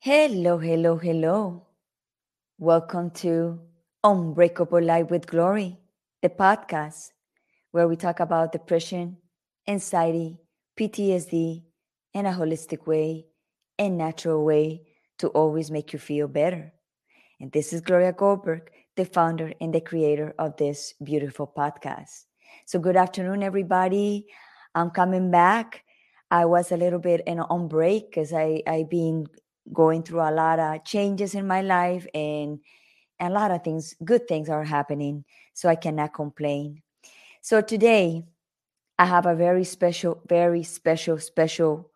Hello, hello, hello. Welcome to Unbreakable Life with Glory, the podcast where we talk about depression, anxiety, PTSD in a holistic way and natural way to always make you feel better. And this is Gloria Goldberg, the founder and the creator of this beautiful podcast. So, good afternoon, everybody. I'm coming back. I was a little bit on break because I I've been going through a lot of changes in my life and a lot of things, good things are happening. So I cannot complain. So today I have a very special, very special, special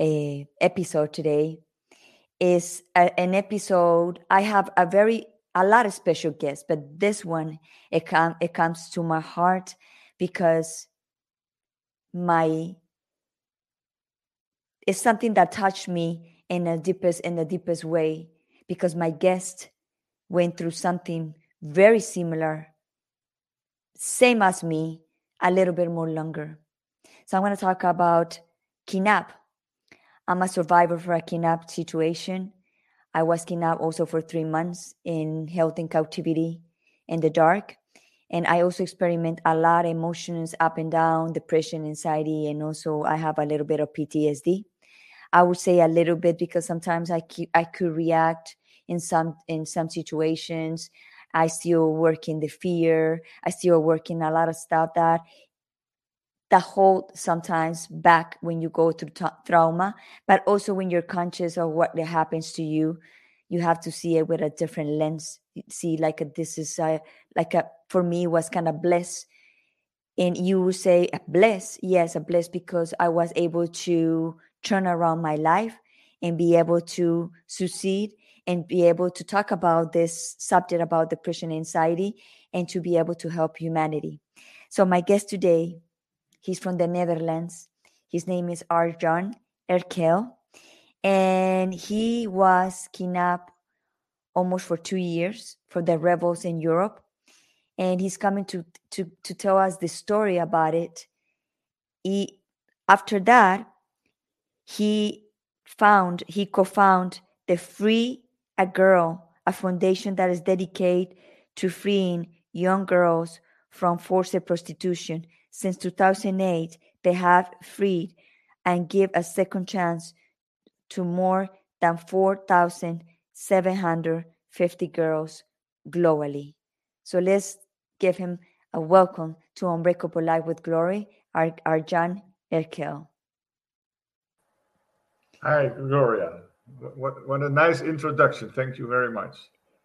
uh, episode today. Is an episode I have a very a lot of special guests, but this one it com- it comes to my heart because my it's something that touched me in the deepest in the deepest way because my guest went through something very similar same as me a little bit more longer. So i'm going to talk about kidnap i'm a survivor for a kidnap situation i was kidnapped also for three months in health in captivity in the dark and i also experiment a lot of emotions up and down depression anxiety and also i have a little bit of ptsd I would say a little bit because sometimes I keep, I could react in some in some situations. I still work in the fear. I still work in a lot of stuff that that hold sometimes back when you go through tra- trauma, but also when you're conscious of what happens to you, you have to see it with a different lens. See, like a, this is a, like a for me was kind of bliss, and you say a bliss, yes, a bliss because I was able to turn around my life and be able to succeed and be able to talk about this subject about depression anxiety and to be able to help humanity. So my guest today, he's from the Netherlands. His name is Arjan Erkel, and he was kidnapped almost for two years for the rebels in Europe. And he's coming to to to tell us the story about it. He after that, he found he co-found the free a girl a foundation that is dedicated to freeing young girls from forced prostitution since 2008 they have freed and give a second chance to more than 4750 girls globally so let's give him a welcome to unbreakable life with glory Arjan erkel Hi, Gloria. What, what a nice introduction. Thank you very much.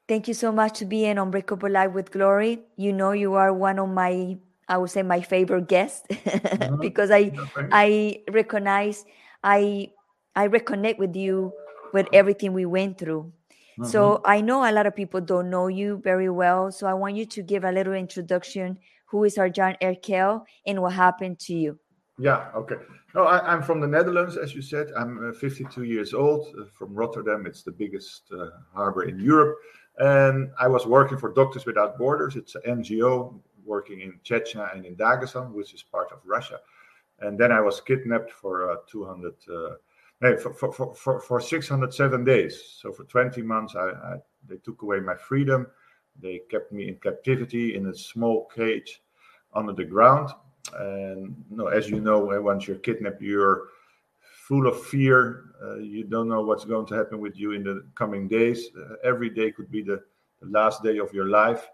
Thank you so much to be in Unbreakable Life with Glory. You know, you are one of my, I would say, my favorite guest mm-hmm. because I, I recognize, I, I reconnect with you with everything we went through. Mm-hmm. So I know a lot of people don't know you very well. So I want you to give a little introduction. Who is Arjan Erkel and what happened to you? Yeah, okay. No, I, am from the Netherlands, as you said. I'm uh, 52 years old uh, from Rotterdam. It's the biggest uh, harbor in Europe. And I was working for Doctors Without Borders. It's an NGO working in Chechnya and in Dagestan, which is part of Russia. And then I was kidnapped for uh, 200, uh, no, for, for, for, for 607 days. So for 20 months, I, I, they took away my freedom. They kept me in captivity in a small cage under the ground and no, as you know, once you're kidnapped, you're full of fear. Uh, you don't know what's going to happen with you in the coming days. Every day could be the, the, last day of your life.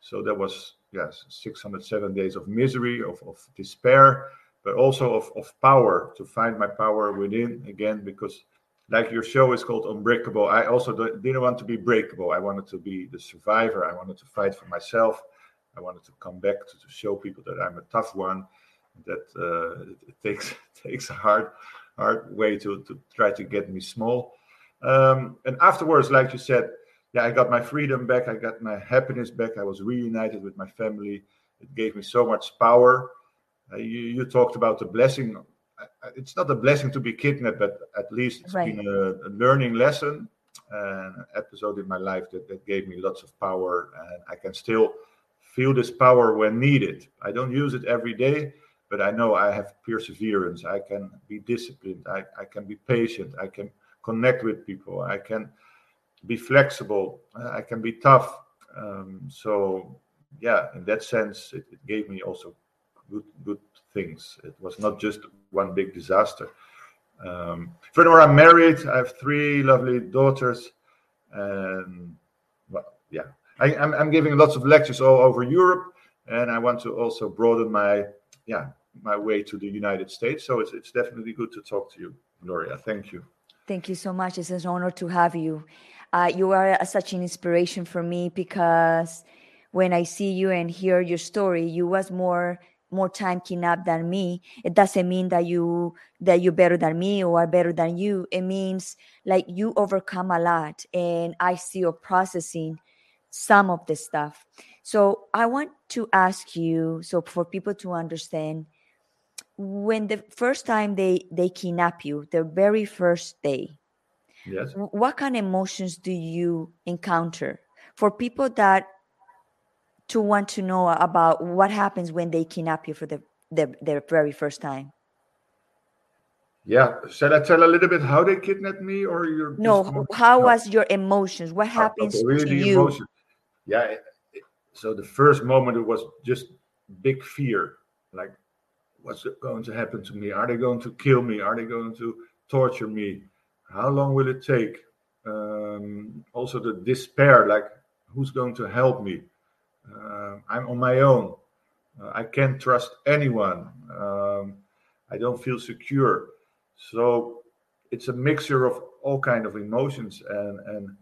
So that was yes, 607 days of misery, of, of despair, but also of, of power to find my power within again because like your show is called unbreakable i also didn't want to be breakable i wanted to be the survivor i wanted to fight for myself I wanted to come back to, to show people that I'm a tough one. That uh, it, takes takes a hard hard way to to try to get me small. Um, and afterwards, like you said, yeah, I got my freedom back. I got my happiness back. I was reunited with my family. It gave me so much power. Uh, you, you talked about the blessing. It's not a blessing to be kidnapped, but at least it's right. been a, a, learning lesson, an episode in my life that, that gave me lots of power, and I can still feel this power when needed. I don't use it every day, but I know I have perseverance. I can be disciplined. I, I can be patient. I can connect with people. I can be flexible. I can be tough. Um, so yeah, in that sense, it, it, gave me also good good things. It was not just one big disaster. Um, furthermore, I'm married. I have three lovely daughters, and well, yeah, I, I'm, I'm giving lots of lectures all over Europe, and I want to also broaden my yeah my way to the United States. So it's it's definitely good to talk to you, Gloria. Thank you. Thank you so much. It's an honor to have you. Uh, you are such an inspiration for me because when I see you and hear your story, you was more more time kidnapped than me. It doesn't mean that you that you're better than me or are better than you. It means like you overcome a lot, and I see you processing some of the stuff. So I want to ask you, so for people to understand, when the first time they they kidnap you, the very first day, yes, what kind of emotions do you encounter? For people that to want to know about what happens when they kidnap you for the, the their very first time. Yeah, shall I tell a little bit how they kidnapped me, or your no? How was your emotions? What uh, happens okay, really to you? Emotion. Yeah, so the first moment it was just big fear, like what's going to happen to me? Are they going to kill me? Are they going to torture me? How long will it take? Um, also the despair, like who's going to help me? Uh, I'm on my own. Uh, I can't trust anyone. Um, I don't feel secure. So it's a mixture of all kind of emotions and and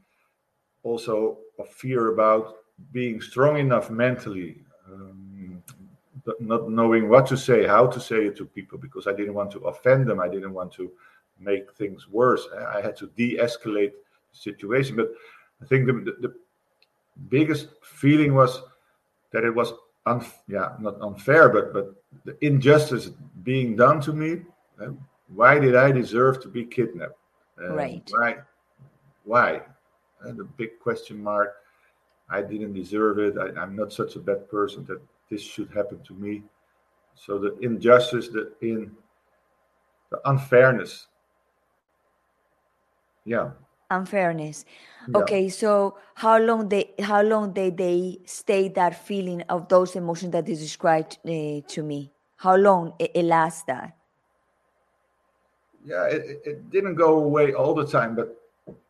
also a fear about being strong enough mentally, um, not knowing what to say, how to say it to people, because I didn't want to offend them. I didn't want to make things worse. I had to de-escalate the situation. But I think the, the, the biggest feeling was that it was un, yeah not unfair but but the injustice being done to me uh, why did i deserve to be kidnapped? Uh, right. why why? Uh, the big question mark i didn't deserve it. I, i'm not such a bad person that this should happen to me. So the injustice the in the unfairness yeah. Unfairness. Yeah. okay so how long they how long they they stay that feeling of those emotions that you described uh, to me? How long it, it lasts that? Yeah it, it didn't go away all the time but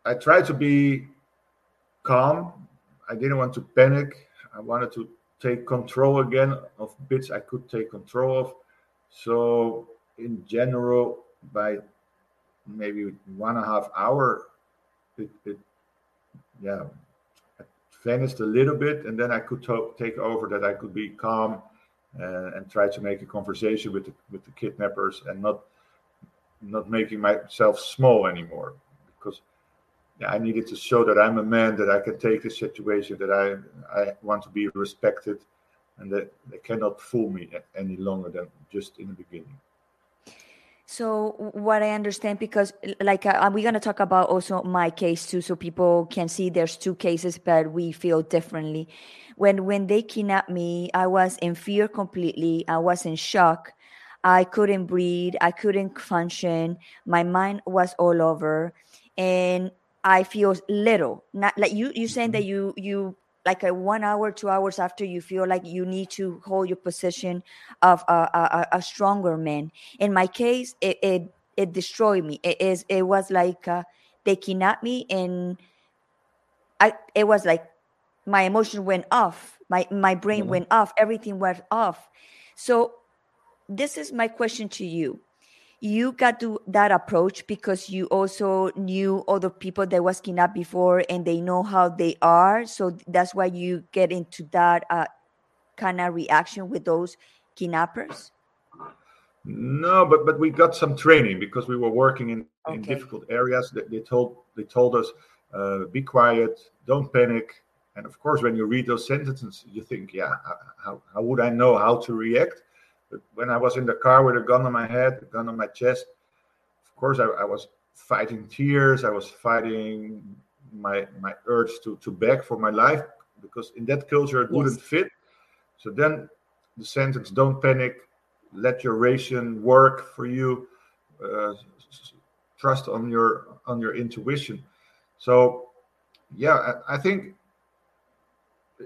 i tried to be calm. I didn't want to panic. I wanted to take control again of bits i could take control of. So in general by maybe one and a half hour it, it yeah vanished a little bit and then i could to- take over that i could be calm uh, and try to make a conversation with the, with the kidnappers and not not making myself small anymore because yeah, I needed to show that I'm a man that I can take the situation that I I want to be respected and that they cannot fool me any longer than just in the beginning. So what I understand, because like uh, we're gonna talk about also my case too, so people can see there's two cases, but we feel differently. When when they kidnapped me, I was in fear completely. I was in shock. I couldn't breathe. I couldn't function. My mind was all over, and I feel little. Not like you. You saying that you you like a one hour, two hours after you feel like you need to hold your position of a, a, a stronger man. In my case, it, it, it destroyed me. It is it was like uh, they kidnapped me, and I it was like my emotion went off. My my brain mm-hmm. went off. Everything went off. So this is my question to you you got to that approach because you also knew other people that was kidnapped before and they know how they are. So that's why you get into that uh, kind of reaction with those kidnappers? No but but we got some training because we were working in, okay. in difficult areas. They, told they told us uh, be quiet don't panic. And of course when you read those sentences you think yeah how, how would i know how to react when I was in the car with a gun on my head, a gun on my chest, of course I, I was fighting tears. I was fighting my my urge to to beg for my life because in that culture it yes. wouldn't fit. So then the sentence, don't panic, let your ration work for you, uh, trust on your on your intuition. So yeah, I, I think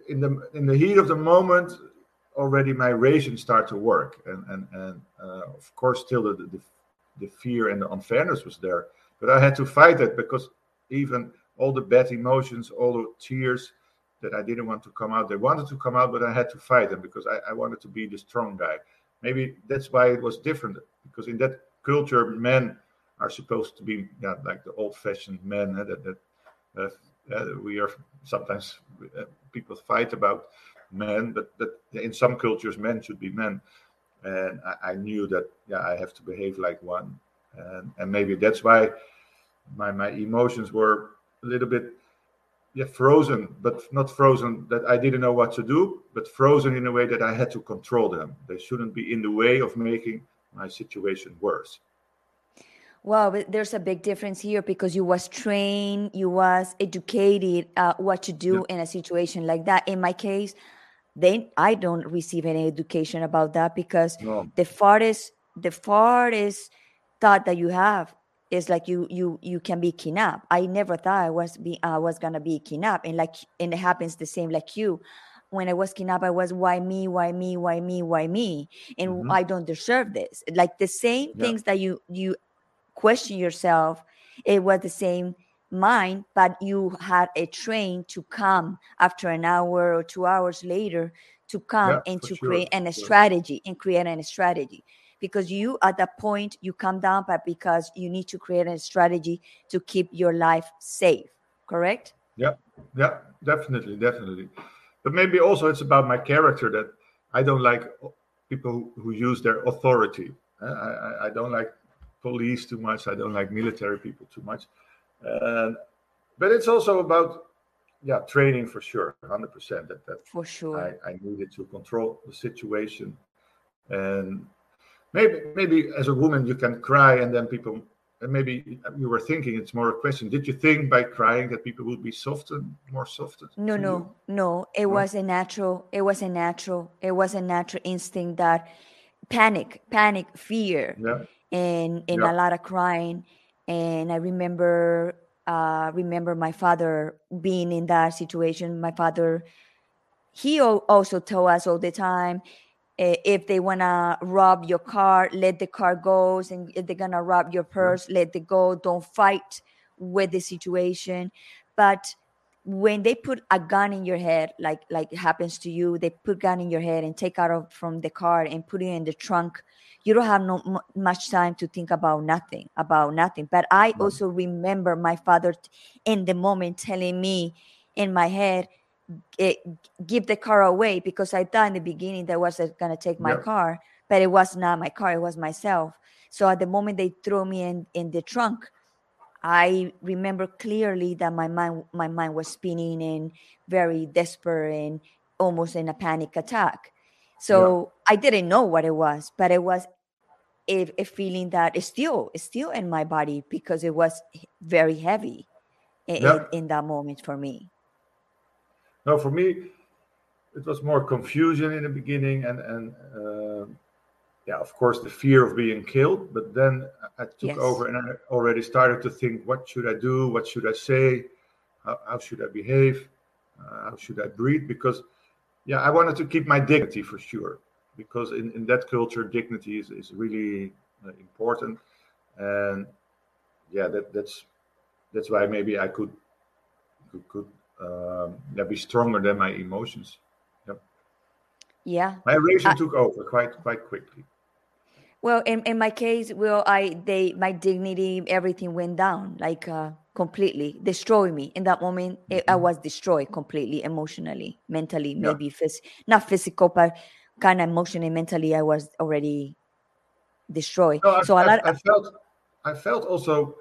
in the in the heat of the moment, already my ration start to work, and and and uh, of course still the, the the fear and the unfairness was there, but I had to fight it because even all the bad emotions, all the tears that I didn't want to come out, they wanted to come out, but I had to fight them because I, I wanted to be the strong guy. Maybe that's why it was different because in that culture, men are supposed to be yeah, like the old-fashioned men uh, that that uh, uh, we are sometimes uh, people fight about men, but but in some cultures, men should be men, and I, I, knew that yeah, I have to behave like one, and and maybe that's why my my emotions were a little bit yeah frozen but not frozen that i didn't know what to do but frozen in a way that i had to control them they shouldn't be in the way of making my situation worse well, but there's a big difference here because you was trained, you was educated uh, what to do yeah. in a situation like that. In my case, then I don't receive any education about that because no. the farthest the farthest thought that you have is like you you you can be kidnapped. I never thought I was be I was gonna be kidnapped, and like and it happens the same like you. When I was kidnapped, I was why me, why me, why me, why me, and mm-hmm. I don't deserve this. Like the same yeah. things that you you question yourself. It was the same mind, but you had a train to come after an hour or two hours later to come yeah, and to sure. create an, a strategy and create a strategy because you at that point you come down but because you need to create a strategy to keep your life safe correct yeah yeah definitely definitely but maybe also it's about my character that i don't like people who, who use their authority I, I, I don't like police too much. I don't like military people too much. Uh, but it's also about yeah training for sure 100% that that for sure I, I needed to control the situation and maybe maybe as a woman you can cry and then people and maybe you were thinking it's more a question did you think by crying that people would be softened more softened no no you? no it no? was a natural it was a natural it was a natural instinct that panic panic fear yeah and and a lot of crying. And I remember uh, remember my father being in that situation. My father, he also told us all the time, if they wanna rob your car, let the car go. And if they're gonna rob your purse, let it go. Don't fight with the situation. But when they put a gun in your head, like like it happens to you, they put gun in your head and take out of from the car and put it in the trunk you don't have no m- much time to think about nothing about nothing. But i also remember my father in the moment telling me in my head it, give the car away because i thought in the beginning that was uh, going to take my car but it was not my car it was myself. So at the moment they threw me in in the trunk i remember clearly that my mind my mind was spinning and very desperate and almost in a panic attack so yeah. I didn't know what it was, but it was a, a feeling that is still is still in my body because it was very heavy in, yeah. in, in that moment for me. No, for me, it was more confusion in the beginning, and and uh, yeah, of course, the fear of being killed. But then I took yes. over, and I already started to think, what should I do? What should I say? How, how should I behave? Uh, how should I breathe? Because yeah, I wanted to keep my dignity for sure, because in, in that culture, dignity is, is really uh, important, and yeah, that that's that's why maybe I could could, could um, yeah, be stronger than my emotions. Yep. Yeah. My ration took over quite quite quickly. Well, in, in my case, well, I they my dignity, everything went down. Like uh, completely destroyed me in that moment mm-hmm. it, i was destroyed completely emotionally mentally yeah. maybe phys- not physical but kind of emotionally mentally i was already destroyed no, I, so a lot I, I felt i felt also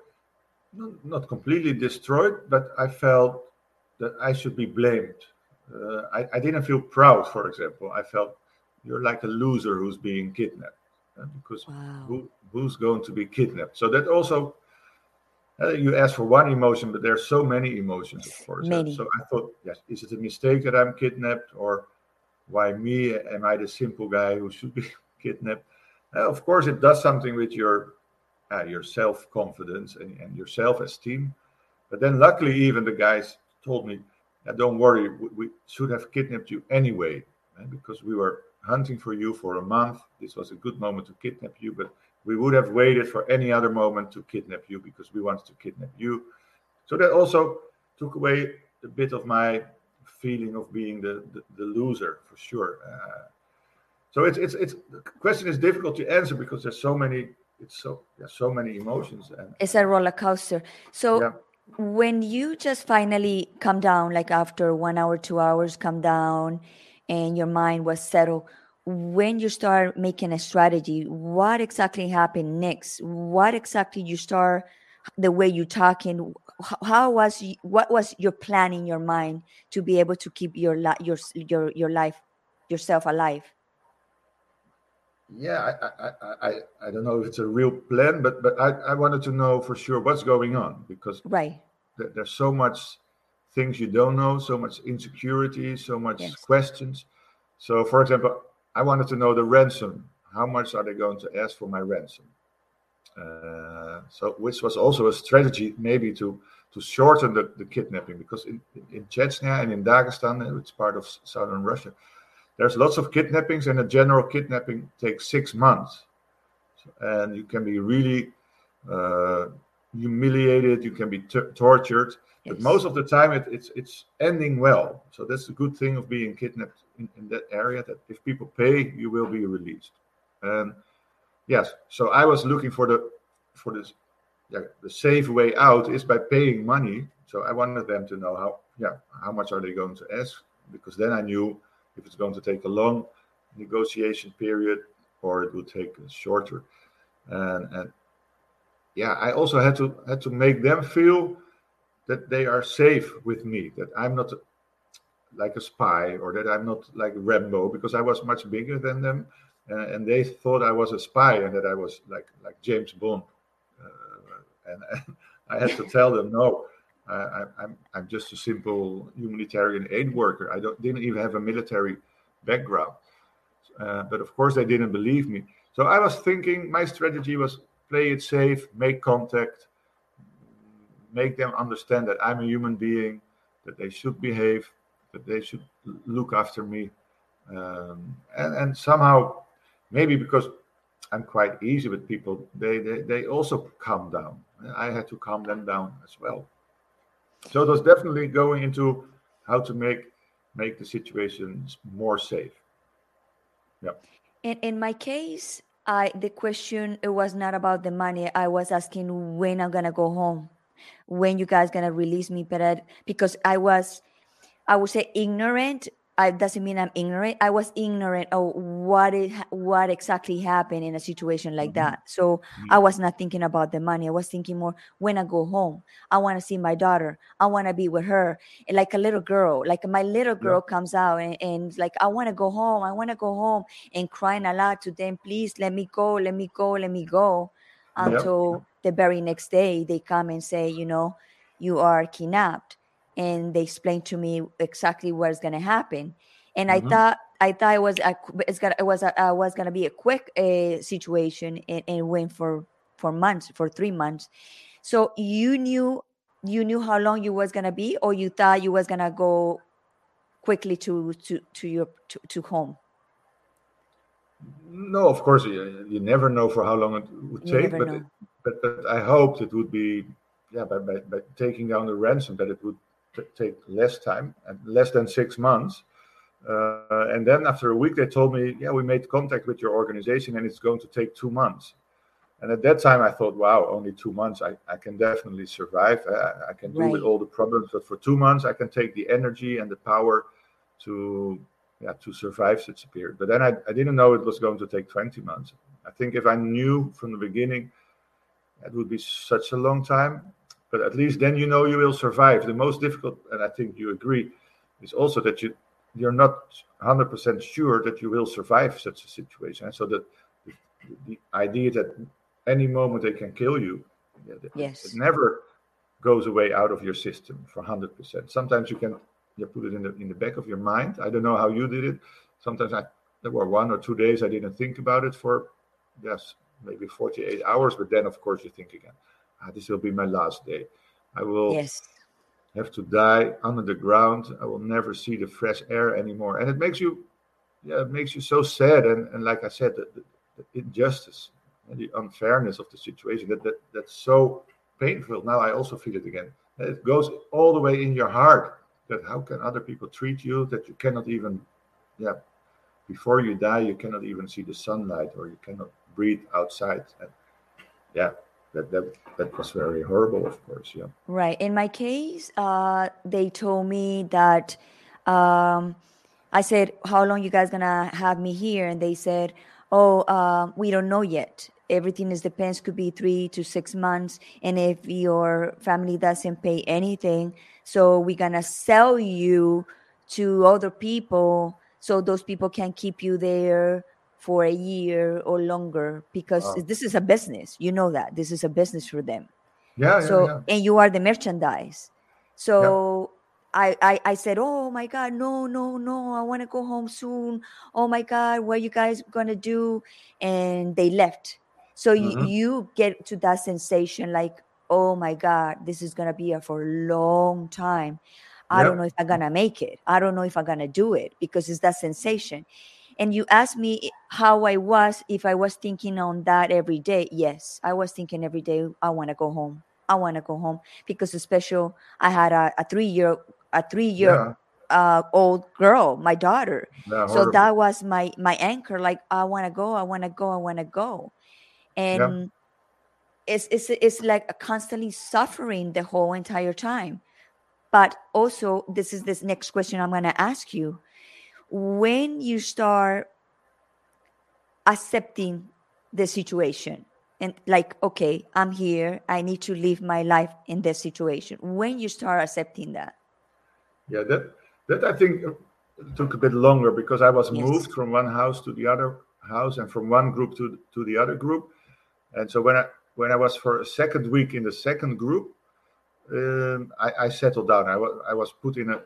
not, not, completely destroyed but i felt that i should be blamed uh, I, I didn't feel proud for example i felt you're like a loser who's being kidnapped because wow. who, who's going to be kidnapped so that also uh, you ask for one emotion, but there are so many emotions, of course. Many. So I thought, yes, is it a mistake that I'm kidnapped, or why me? Am I the simple guy who should be kidnapped? Uh, of course, it does something with your uh, your self confidence and, and your self esteem. But then, luckily, even the guys told me, "Don't worry, we, we, should have kidnapped you anyway, uh, because we were hunting for you for a month. This was a good moment to kidnap you, but we would have waited for any other moment to kidnap you because we wanted to kidnap you." So that also took away a bit of my feeling of being the the, the loser for sure. Uh, so it's it's it's the question is difficult to answer because there's so many it's so there's so many emotions and it's a roller coaster. So yeah. when you just finally come down, like after one hour, two hours, come down, and your mind was settled. When you start making a strategy, what exactly happened next? What exactly you start the way you talking how was what was your plan in your mind to be able to keep your your your your life yourself alive yeah I, I i i don't know if it's a real plan but but i i wanted to know for sure what's going on because right th- there's so much things you don't know so much insecurity so much yes. questions so for example i wanted to know the ransom how much are they going to ask for my ransom uh, so which was also a strategy maybe to to shorten the, the kidnapping because in, in Chechnya and in Dagestan, it's part of southern Russia, there's lots of kidnappings and a general kidnapping takes six months. And you can be really uh, humiliated, you can be t- tortured, yes. but most of the time it, it's it's ending well. So that's the good thing of being kidnapped in, in that area that if people pay, you will be released. And yes, so I was looking for the for this yeah, the safe way out is by paying money. So I wanted them to know how yeah how much are they going to ask because then I knew if it's going to take a long negotiation period or it would take shorter. And and yeah, I also had to had to make them feel that they are safe with me, that I'm not like a spy or that I'm not like Rambo because I was much bigger than them, uh, and they thought I was a spy and that I was like like James Bond and I had to tell them, no, I, I'm I'm just a simple humanitarian aid worker. I don't didn't even have a military background. Uh, but of course, they didn't believe me. So I was thinking my strategy was play it safe, make contact, make them understand that I'm a human being, that they should behave, that they should look after me, um, and and somehow maybe because I'm quite easy with people, they they, they also calm down. I had to calm them down as well. So it was definitely going into how to make make the situations more safe. Yeah. In in my case, I the question it was not about the money. I was asking when I'm gonna go home, when you guys gonna release me, but because I was, I would say ignorant I doesn't mean I'm ignorant. I was ignorant of what it what exactly happened in a situation like mm-hmm. that. So mm-hmm. I was not thinking about the money. I was thinking more when I go home. I want to see my daughter. I want to be with her, like a little girl. Like my little girl yeah. comes out and, and like I want to go home. I want to go home and crying a lot to them. Please let me go. Let me go. Let me go. Until yeah. the very next day they come and say, you know, you are kidnapped and they explain to me exactly what's going to happen and mm-hmm. i thought i thought it was a, it's gonna it was a, uh, was going to be a quick uh, situation and, and went for for months for three months so you knew you knew how long you was going to be or you thought you was going to go quickly to to to your to, to home no of course you, you never know for how long it would you take but, it, but but i hoped it would be yeah by, by, by taking down the ransom that it would take less time and less than six months. Uh, and then after a week, they told me, "Yeah, we made contact with your organization, and it's going to take two months." And at that time, I thought, "Wow, only two months! I, I can definitely survive. I, I can deal right. with all the problems, but for two months, I can take the energy and the power to, yeah, to survive such a period." But then I, I didn't know it was going to take twenty months. I think if I knew from the beginning, it would be such a long time but at least then you know you will survive. The most difficult, and I think you agree, is also that you you're not 100% sure that you will survive such a situation. And so that the, the idea that any moment they can kill you, yes. it never goes away out of your system for 100%. Sometimes you can you put it in the in the back of your mind. I don't know how you did it. sometimes I there were one or two days I didn't think about it for yes maybe 48 hours, but then of course you think again, ah, this will be my last day. I will Yes. have to die under the ground. I will never see the fresh air anymore, and it makes you yeah it makes you so sad and and like I said the, the, the injustice and the unfairness of the situation that, that that's so painful. Now I also feel it again. It goes all the way in your heart. That how can other people treat you that you cannot even, yeah, before you die you cannot even see the sunlight or you cannot breathe outside. And yeah, that that that was very horrible, of course. Yeah. Right. In my case, uh, they told me that um, I said, "How long you guys gonna have me here?" And they said, "Oh, um, we don't know yet. Everything is depends. Could be three to six months, and if your family doesn't pay anything, so we're gonna sell you to other people, so those people can keep you there." For a year or longer, because Wow. this is a business. You know that this is a business for them Yeah, yeah, so yeah. and you are the merchandise so I, I i said oh my god no no no i want to go home soon oh my god what you guys gonna do and they left so you, Mhm. you get to that sensation like oh my god this is gonna be a for a long time. I don't know if i'm gonna make it. I don't know if i'm gonna do it because it's that sensation. And you asked me how i was if i was thinking on that every day yes i was thinking every day i want to go home. I want to go home because especially i had a, a three year a three year Yeah, uh, old girl my daughter. Yeah, so that was my my anchor like i want to go i want to go i want to go and it's, it's it's like a constantly suffering the whole entire time. But also this is this next question i'm going to ask you. When you start accepting the situation and like okay i'm here i need to live my life in this situation when you start accepting that? Yeah, that that I think uh, took a bit longer because I was Yes. moved from one house to the other house and from one group to to the other group, and so when I when I was for a second week in the second group, um, I, I settled down. I was I was put in a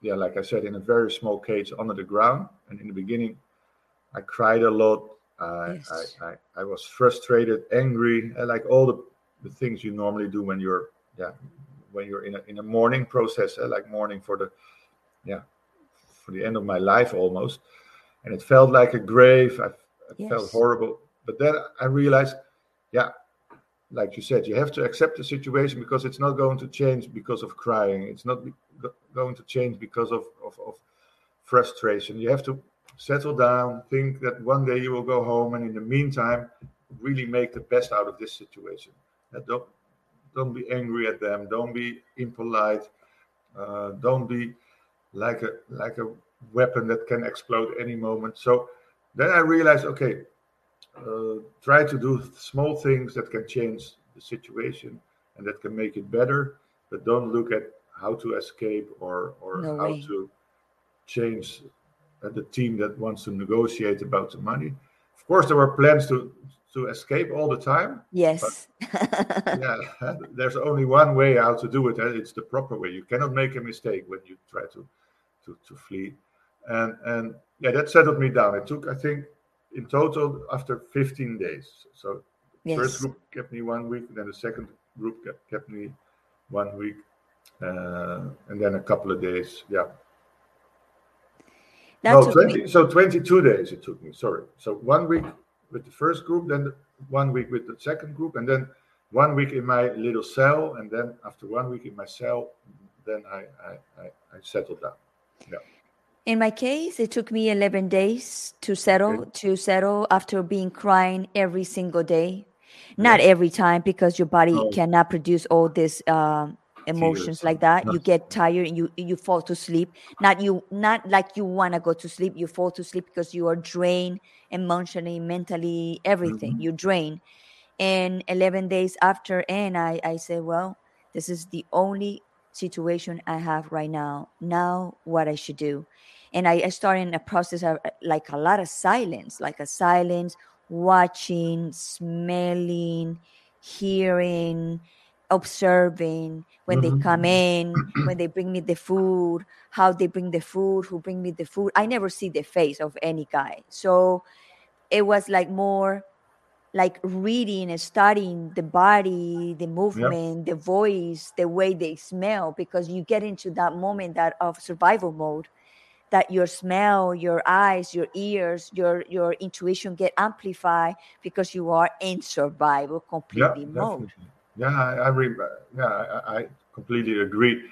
yeah, like I said, in a very small cage under the ground, and in the beginning, I cried a lot. I Yes. I, I, I was frustrated, angry, uh, like all the, the things you normally do when you're yeah when you're in a in a mourning process, uh, like mourning for the yeah for the end of my life almost, and it felt like a grave. I, I felt horrible, but then I realized, yeah, like you said, you have to accept the situation because it's not going to change because of crying. It's not be- going to change because of, of, of frustration. You have to settle down, think that one day you will go home, and in the meantime, really make the best out of this situation. Don't don't be angry at them. Don't be impolite. Uh, don't be like a like a weapon that can explode any moment. So then I realized, okay, try to do small things that can change the situation and that can make it better, but don't look at how to escape or or No how way. to change uh, the team that wants to negotiate about the money. Of course, there were plans to to escape all the time. yes Yeah, there's only one way how to do it, and it's the proper way. You cannot make a mistake when you try to to, to flee, and and yeah, that settled me down. It took, I think, in total after 15 days. So the first group kept me one week, then the second group kept, kept me one week, uh, and then a couple of days. Yeah, that no, 20, me so 22 days it took me. Sorry, so one week with the first group, then one week with the second group, and then one week in my little cell, and then after one week in my cell, then I I, I, I settled down. In my case, it took me 11 days to settle, to settle after being crying every single day. Not every time because your body No. cannot produce all these um, emotions Tears like that. You get tired and you you fall to sleep. Not you not like you want to go to sleep. You fall to sleep because you are drained emotionally, mentally, everything. Mhm. You drain. And 11 days after, and I I said, well, this is the only situation I have right now. Now, what I should do and I, I started in a process of uh, like a lot of silence, like a silence, watching, smelling, hearing, observing when Mhm. they come in, when they bring me the food, how they bring the food, who bring me the food. I never see the face of any guy. So it was like more like reading and studying the body, the movement, the voice, the way they smell, because you get into that moment that of survival mode that your smell, your eyes, your ears, your your intuition get amplified because you are in survival Yeah, completely mode. definitely. Yeah, I, I re- yeah, I, I completely agree.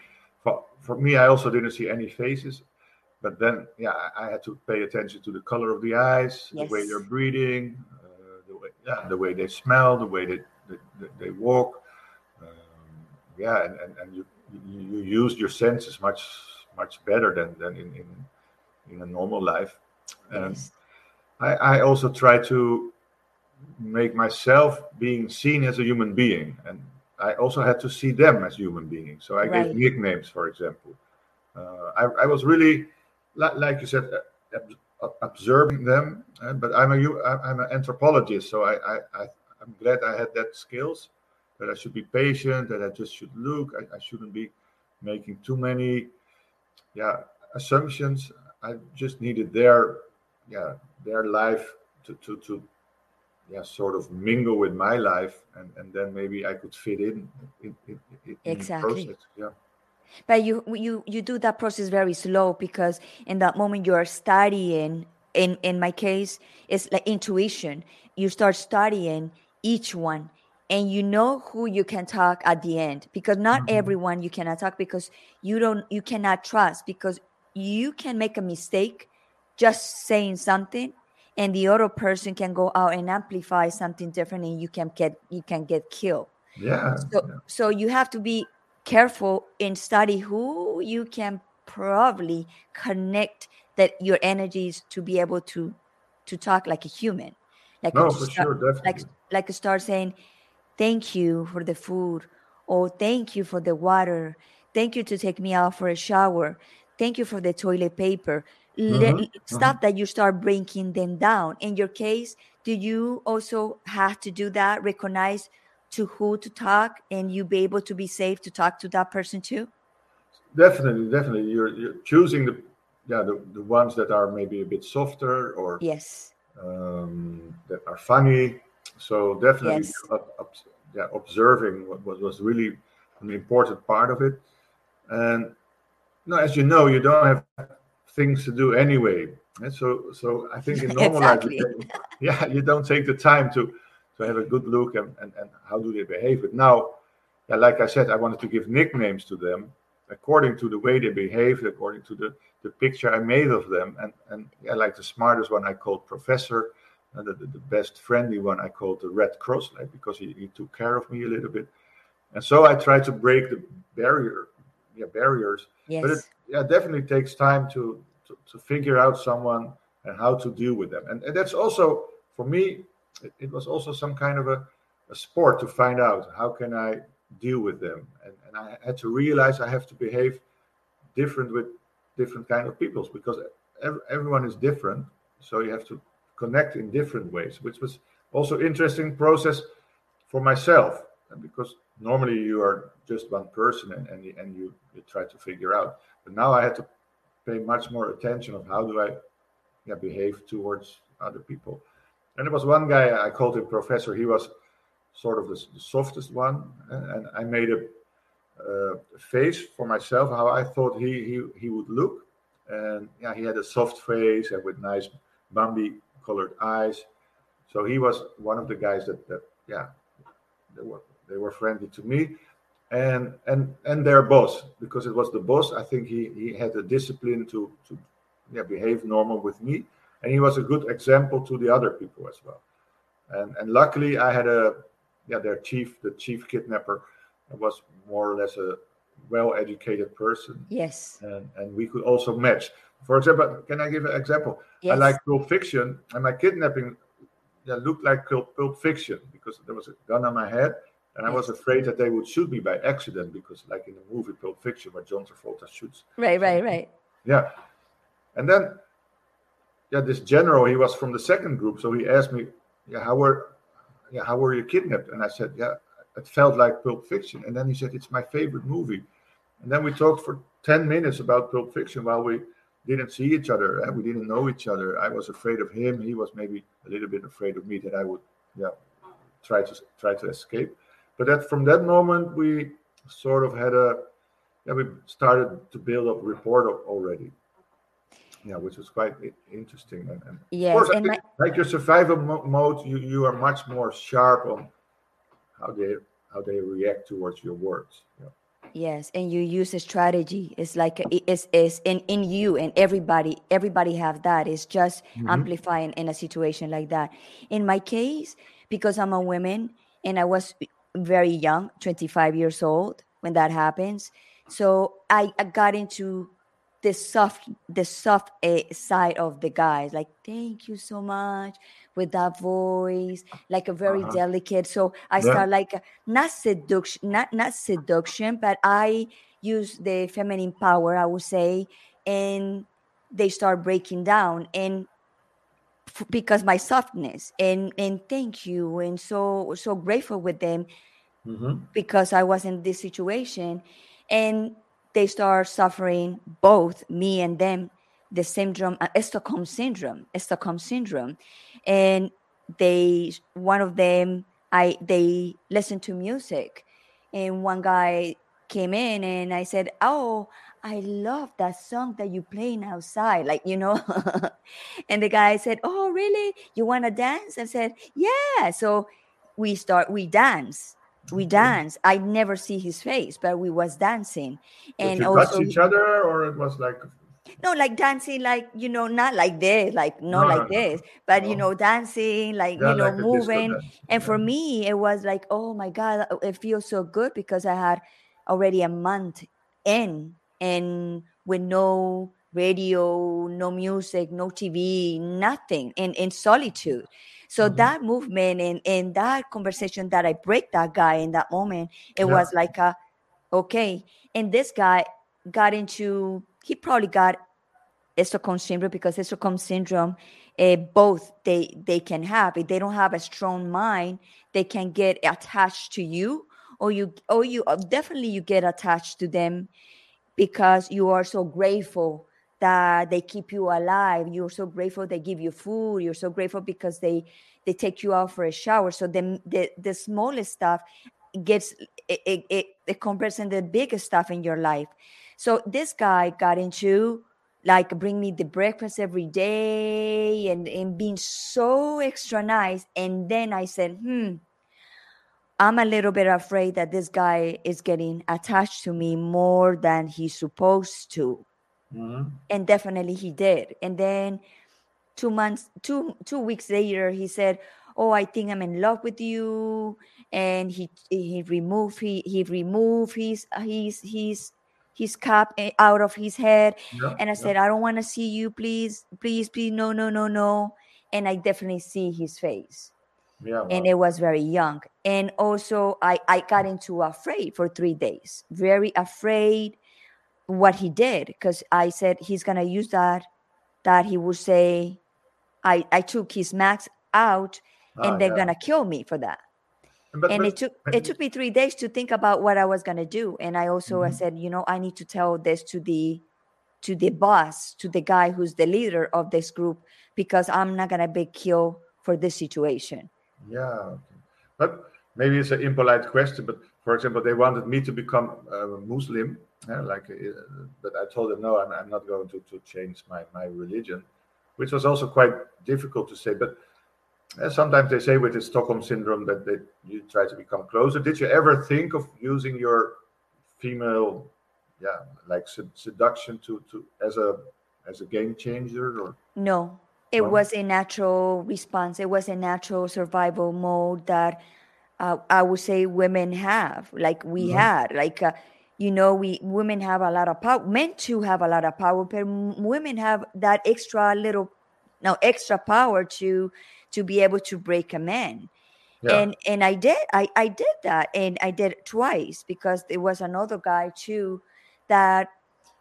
For for me, I also didn't see any faces, but then yeah, I, had to pay attention to the color of the eyes, the way they're breathing, uh, the way yeah, the way they smell, the way they they, they, walk. Um, yeah, and, and, and you, you you use your senses much much better than than in in, in a normal life. And Yes. I, I also try to make myself being seen as a human being. And i also had to see them as human beings. So i gave nicknames for example. Uh, I, I was really like you said uh, ob- observing them. Uh, but i'm a i'm an anthropologist so I, I, I i'm glad i had that skills that i should be patient that i just should look. I, I shouldn't be making too many yeah assumptions i just needed their yeah their life to to, to yeah sort of mingle with my life and and then maybe i could fit in in, in, in Exactly. process yeah But you you you do that process very slow because in that moment you are studying. In in my case, it's like intuition. You start studying each one, and you know who you can talk at the end because not Mhm. everyone you cannot talk because you don't you cannot trust because you can make a mistake just saying something and the other person can go out and amplify something different and you can get you can get killed. Yeah so yeah. so you have to be careful and study who you can probably connect that your energies to be able to to talk like a human like no to for start sure like definitely. like start saying thank you for the food. Or thank you for the water. Thank you to take me out for a shower. Thank you for the toilet paper. Let, hmm stuff that you start breaking them down. In your case do you also have to do that recognize to who to talk and you be able to be safe to talk to that person too? Definitely definitely. You're you're choosing the yeah the, the ones that are maybe a bit softer or yes. um, that are funny so definitely yes. Uh, up, up, yeah observing what, what was really an important part of it. And no as you know you don't have things to do anyway. And so so i think in normal life you exactly yeah you don't take the time to to have a good look and, and, and how do they behave. But now yeah, like i said i wanted to give nicknames to them according to the way they behaved according to the the picture i made of them. And and yeah like the smartest one i called professor and the, the, the best friendly one i called the red cross like because he, he took care of me a little bit. And so i tried to break the barrier yeah barriers. But it yeah definitely takes time to, to to figure out someone and how to deal with them. And, and that's also for me it, it was also some kind of a, a sport to find out how can i deal with them. And, and i had to realize i have to behave different with different kind of peoples because ev- everyone is different. So you have to connect in different ways which was also interesting process for myself. Because normally you are just one person and, and, you, and you, you try to figure out. But now i had to pay much more attention of how do i yeah, behave towards other people. And there was one guy i called him professor. He was sort of the, the softest one. And, and i made a uh, face for myself how i thought he, he he would look. And yeah he had a soft face and with nice bambi colored eyes. So he was one of the guys that that yeah they were they were friendly to me. And and and their boss because it was the boss i think he he had the discipline to to yeah behave normal with me. And he was a good example to the other people as well. And and luckily i had a yeah their chief the chief kidnapper was more or less a well educated person. Yes. And and we could also match for example can i give an example i like pulp fiction and my kidnapping yeah, looked like pulp, fiction because there was a gun on my head and I was afraid that they would shoot me by accident because, like in the movie Pulp Fiction, where John Travolta shoots right right right Yeah, and then yeah, this general he was from the second group, so he asked me, yeah, how were yeah, how were you kidnapped? And I said, yeah, it felt like Pulp Fiction. And then he said, It's my favorite movie. And then we talked for 10 minutes about Pulp Fiction while we didn't see each other. and We didn't know each other. I was afraid of him. He was maybe a little bit afraid of me that I would, yeah, try to try to escape. But that from that moment we sort of had a, yeah, we started to build up rapport already. Yeah, which was quite interesting. And, and yes, course, and my, like your survival mo- mode, you you are much more sharp on how they how they react towards your words. Yeah. Yes, and you use a strategy. It's like it's, it's in in you and everybody. Everybody have that. It's just Mhm. amplifying in a situation like that. In my case, because I'm a woman and I was very young, 25 years old when that happens, so I, I got into the soft the soft uh, side of the guys. Like, thank you so much with that voice, like a very Uh-huh. delicate. So I Yeah. start like not seduction not not seduction but i use the feminine power i would say and they start breaking down and f- because my softness and and thank you and so so grateful with them Mhm. because i was in this situation and they start suffering both me and them the syndrome uh, stockholm syndrome stockholm syndrome. And they one of them i they listen to music. And one guy came in and i said oh i love that song that you playing outside like you know? And the guy said oh really? You want to dance? I said yeah. So we start we dance we dance. I never see his face but we was dancing. Did and you also touch each other, or it was like no like dancing like you know not like this like not No, like no, no, this but you know dancing like yeah, you know like moving. and for me it was like oh my god it feels so good because i had already a month in and with no radio no music no tv nothing in in solitude so Mhm. that movement and and that conversation that i break that guy in that moment it Yeah. was like a okay and this guy got into he probably got Stockholm syndrome because Stockholm syndrome, uh, both they they can have. If they don't have a strong mind, they can get attached to you, or you or you uh, definitely you get attached to them because you are so grateful that they keep you alive. You're so grateful they give you food. You're so grateful because they they take you out for a shower. So the the, the smallest stuff gets it, it, it, it compares in the biggest stuff in your life. So this guy got into like bring me the breakfast every day and, and being so extra nice. And then I said, hmm, I'm a little bit afraid that this guy is getting attached to me more than he's supposed to. Mhm. And definitely he did. And then two months, two two weeks later, he said, Oh, I think I'm in love with you. And he he removed he he removed his his his his cap out of his head Yeah. and I yeah. said, I don't want to see you, please, please, please, no, no, no, no. And I definitely see his face. Yeah. And it was very young. And also I, I got into afraid for three days, very afraid what he did. Because I said he's gonna use that, that he would say, I, I took his max out Ah, and they're yeah. gonna kill me for that But, and but, it took it took me three days to think about what I was gonna do. And I also I Mhm. said, you know, I need to tell this to the to the boss, to the guy who's the leader of this group, because I'm not gonna be killed for this situation. yeah. Okay. But maybe it's an impolite question. But for example, they wanted me to become a Muslim. Yeah, like, uh, but I told them no, I'm, I'm not going to, to change my, my religion, which was also quite difficult to say. But uh, sometimes they say with the Stockholm syndrome that they, you try to become closer. Did you ever think of using your female, yeah, like sed- seduction to, to as a as a game changer or? No, it No? was a natural response. It was a natural survival mode that uh, I would say women have, like we Mhm. had, like uh, you know, we women have a lot of power. Men too have a lot of power, but women have that extra little, no, extra power to to be able to break a man. Yeah. And and I did, I I did that, and I did it twice because there was another guy too that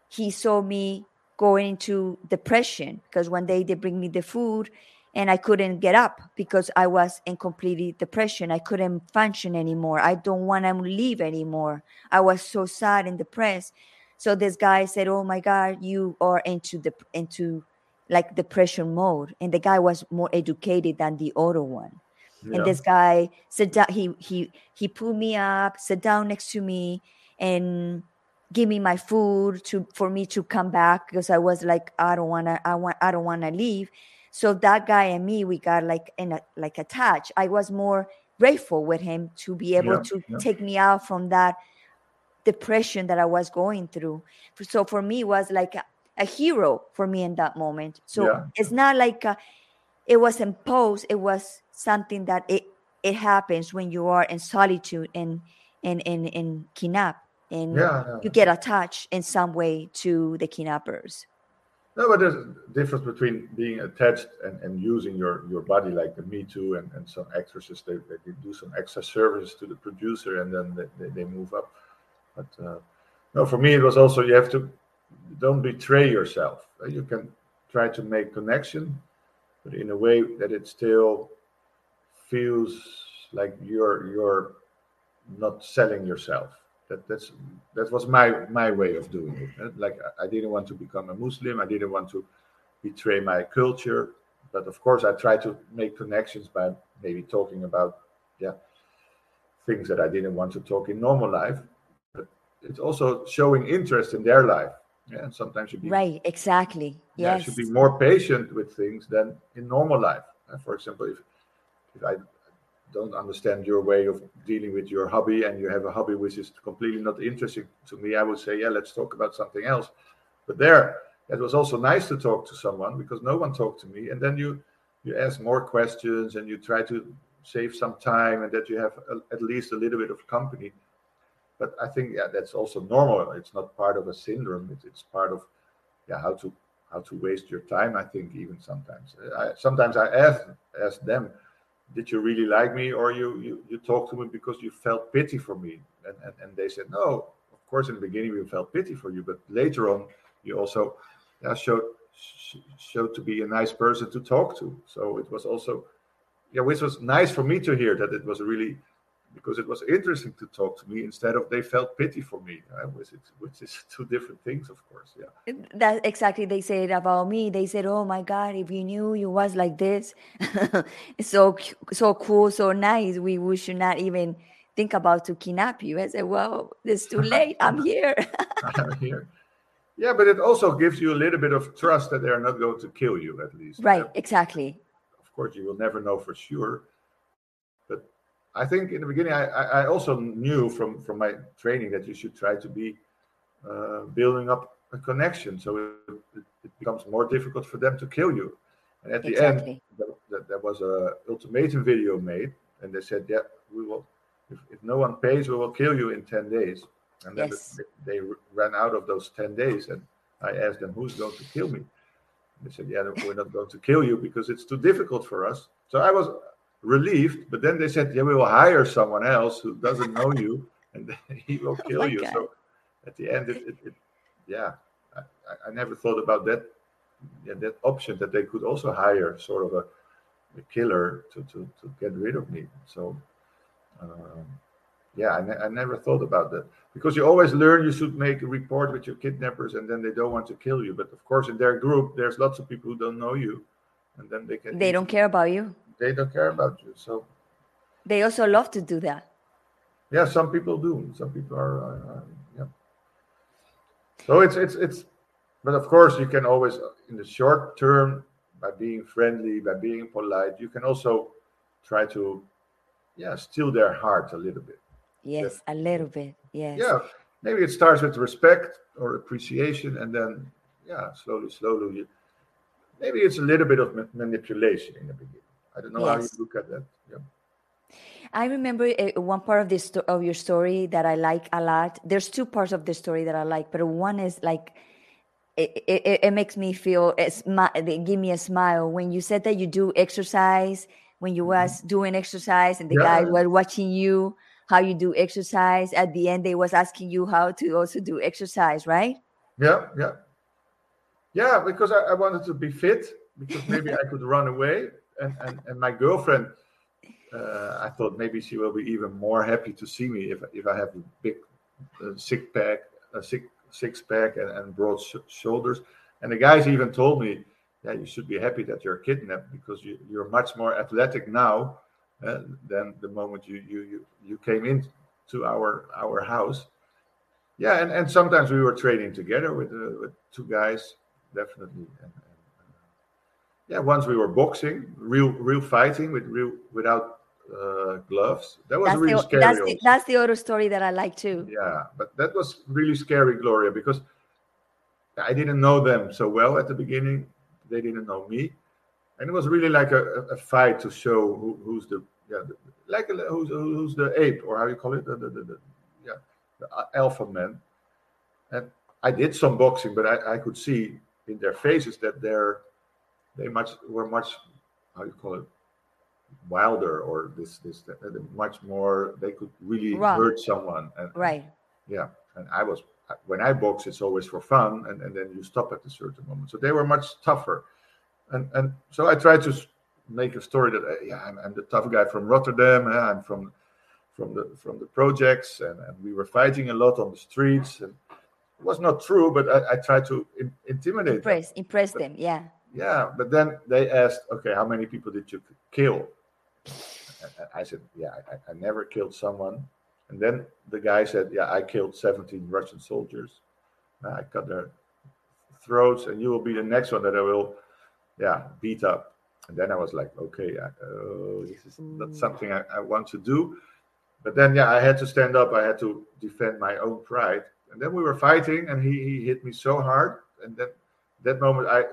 he saw me going into depression because one day they bring me the food and I couldn't get up because I was in complete depression. I couldn't function anymore. I don't want to leave anymore. I was so sad and depressed. So this guy said, "Oh my God, you are into the into like depression mode." And the guy was more educated than the other one. Yeah. And this guy said down. He he he pulled me up, sat down next to me, and give me my food to for me to come back because I was like, I don't wanna, I want, I don't wanna leave. So that guy and me, we got like in a, like attached. I was more grateful with him to be able yeah, to yeah. take me out from that depression that I was going through. So for me, it was like a, a hero for me in that moment. So yeah. it's not like a, it was imposed. It was something that it it happens when you are in solitude and in in in kidnap and you get attached in some way to the kidnappers. No, but there's a difference between being attached and, and using your, your body, like the Me Too and, and some actresses, they, they do some extra services to the producer and then they, they move up. But uh, no, for me, it was also you have to don't betray yourself. You can try to make connection, but in a way that it still feels like you're you're not selling yourself that that's that was my my way of doing it like i didn't want to become a muslim. I didn't want to betray my culture. But of course i try to make connections by maybe talking about yeah things that i didn't want to talk in normal life. But it's also showing interest in their life yeah? And sometimes you be right exactly. Yeah should be more patient with things than in normal life for example if if i don't understand your way of dealing with your hobby and you have a hobby which is completely not interesting to me, I would say, yeah, let's talk about something else. But there, it was also nice to talk to someone because no one talked to me. And then you you ask more questions and you try to save some time and that you have a, at least a little bit of company. But I think yeah, that's also normal. It's not part of a syndrome. It's, part of yeah how to how to waste your time. I think even sometimes. I, sometimes I ask ask them did you really like me or you you, you talked to me because you felt pity for me? And, and and they said no of course in the beginning we felt pity for you but later on you also yeah, showed showed to be a nice person to talk to. So it was also yeah which was nice for me to hear that it was really because it was interesting to talk to me instead of they felt pity for me uh, which, is, which is two different things of course yeah. That exactly they said about me they said oh my god if you knew you was like this. So so cool so nice we, we should not even think about to kidnap you. I said well it's too late i'm here. I'm here. Yeah but it also gives you a little bit of trust that they're not going to kill you at least. Right exactly. Of course you will never know for sure I think in the beginning, I, I also knew from, from my training that you should try to be uh, building up a connection so it, it, becomes more difficult for them to kill you. And at exactly. the end, there, there was a ultimatum video made, and they said, "Yeah, we will. If, if no one pays, we will kill you in ten days." And then yes. they, they ran out of those ten days, and I asked them, "Who's going to kill me?" They said, "Yeah, we're not going to kill you because it's too difficult for us." So I was relieved. But then they said, yeah, we will hire someone else who doesn't know you, and he will kill oh you. God. So at the end, it, it, it yeah, I, I, never thought about that. Yeah, that option that they could also hire sort of a, a killer to, to, to get rid of me. So, um, yeah, I, ne- I never thought about that because you always learn you should make a report with your kidnappers and then they don't want to kill you. But of course, in their group, there's lots of people who don't know you, and then they can. They don't care about you they don't care about you. So they also love to do that. Yeah, some people do. Some people are, uh, uh, yeah. So it's it's it's, but of course you can always in the short term by being friendly, by being polite, you can also try to, yeah, steal their heart a little bit. Yes, a little bit. Yes. Yeah, maybe it starts with respect or appreciation, and then yeah, slowly, slowly, you, maybe it's a little bit of manipulation in the beginning. I don't know yes. how you look at that. Yeah. I remember uh, one part of this of your story that I like a lot. There's two parts of the story that I like, but one is like it, it, it makes me feel they give me a smile when you said that you do exercise when you mm-hmm. was doing exercise and the yeah. guys were watching you how you do exercise at the end they was asking you how to also do exercise right yeah yeah yeah because I, I wanted to be fit because maybe I could run away and, and, and my girlfriend, uh, I thought maybe she will be even more happy to see me if if I have a big uh, six pack, a six six pack, and, and broad sh- shoulders. And the guys even told me, "Yeah, you should be happy that you're kidnapped because you, you're much more athletic now uh, than the moment you you you, you came in to our our house." Yeah, and, and sometimes we were training together with uh, with two guys, definitely. And, yeah, once we were boxing, real real fighting with real without uh, gloves. That was That's really the, scary. that's, the, that's the other story that I like too. Yeah, but that was really scary, Gloria, because I didn't know them so well at the beginning. They didn't know me, and it was really like a, a- fight to show who, who's the yeah, the, like a, who's who's the ape or how you call it, the, the, the, the yeah, the alpha man. And I did some boxing, but I, I could see in their faces that they're they much were much how you call it wilder or this this that much more they could really Raw. hurt someone and Right. yeah and i was when i box it's always for fun and, and then you stop at a certain moment so they were much tougher and and so i tried to make a story that uh, yeah I'm, I'm the tough guy from rotterdam uh, i'm from from the from the projects and, and we were fighting a lot on the streets and it was not true but i, I tried to in, intimidate them. Impress, impress them. Yeah. Yeah but then they asked okay how many people did you kill and I said, yeah, I, I never killed someone. And then the guy said, yeah, I killed 17 Russian soldiers. I cut their throats, and you will be the next one that I will, yeah, beat up. And then I was like, okay, oh, this is not something I, I want to do. But then, yeah, I had to stand up. I had to defend my own pride. And then we were fighting, and he, he hit me so hard. And then that moment, I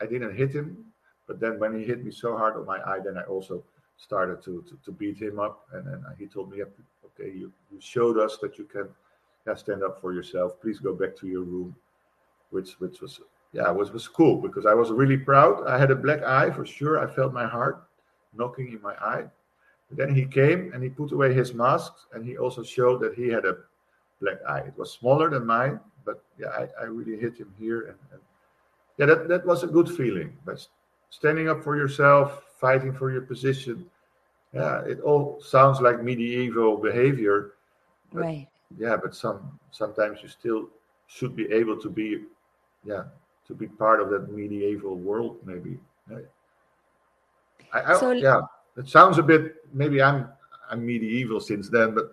I didn't hit him. But then when he hit me so hard on my eye, then I also started to to, to beat him up. And then he told me, okay, you, you showed us that you can yeah, stand up for yourself. Please go back to your room, which which was yeah was was cool because I was really proud. I had a black eye for sure. I felt my heart knocking in my eye. But then he came and he put away his masks and he also showed that he had a black eye. It was smaller than mine, but yeah, I, I really hit him here and, and yeah, that, that was a good feeling. But standing up for yourself, fighting for your position, yeah, it all sounds like medieval behavior. But Right. yeah, but some sometimes you still should be able to be, yeah, to be part of that medieval world. Maybe. Yeah. I, I, So- yeah, it sounds a bit. Maybe I'm I'm medieval since then, but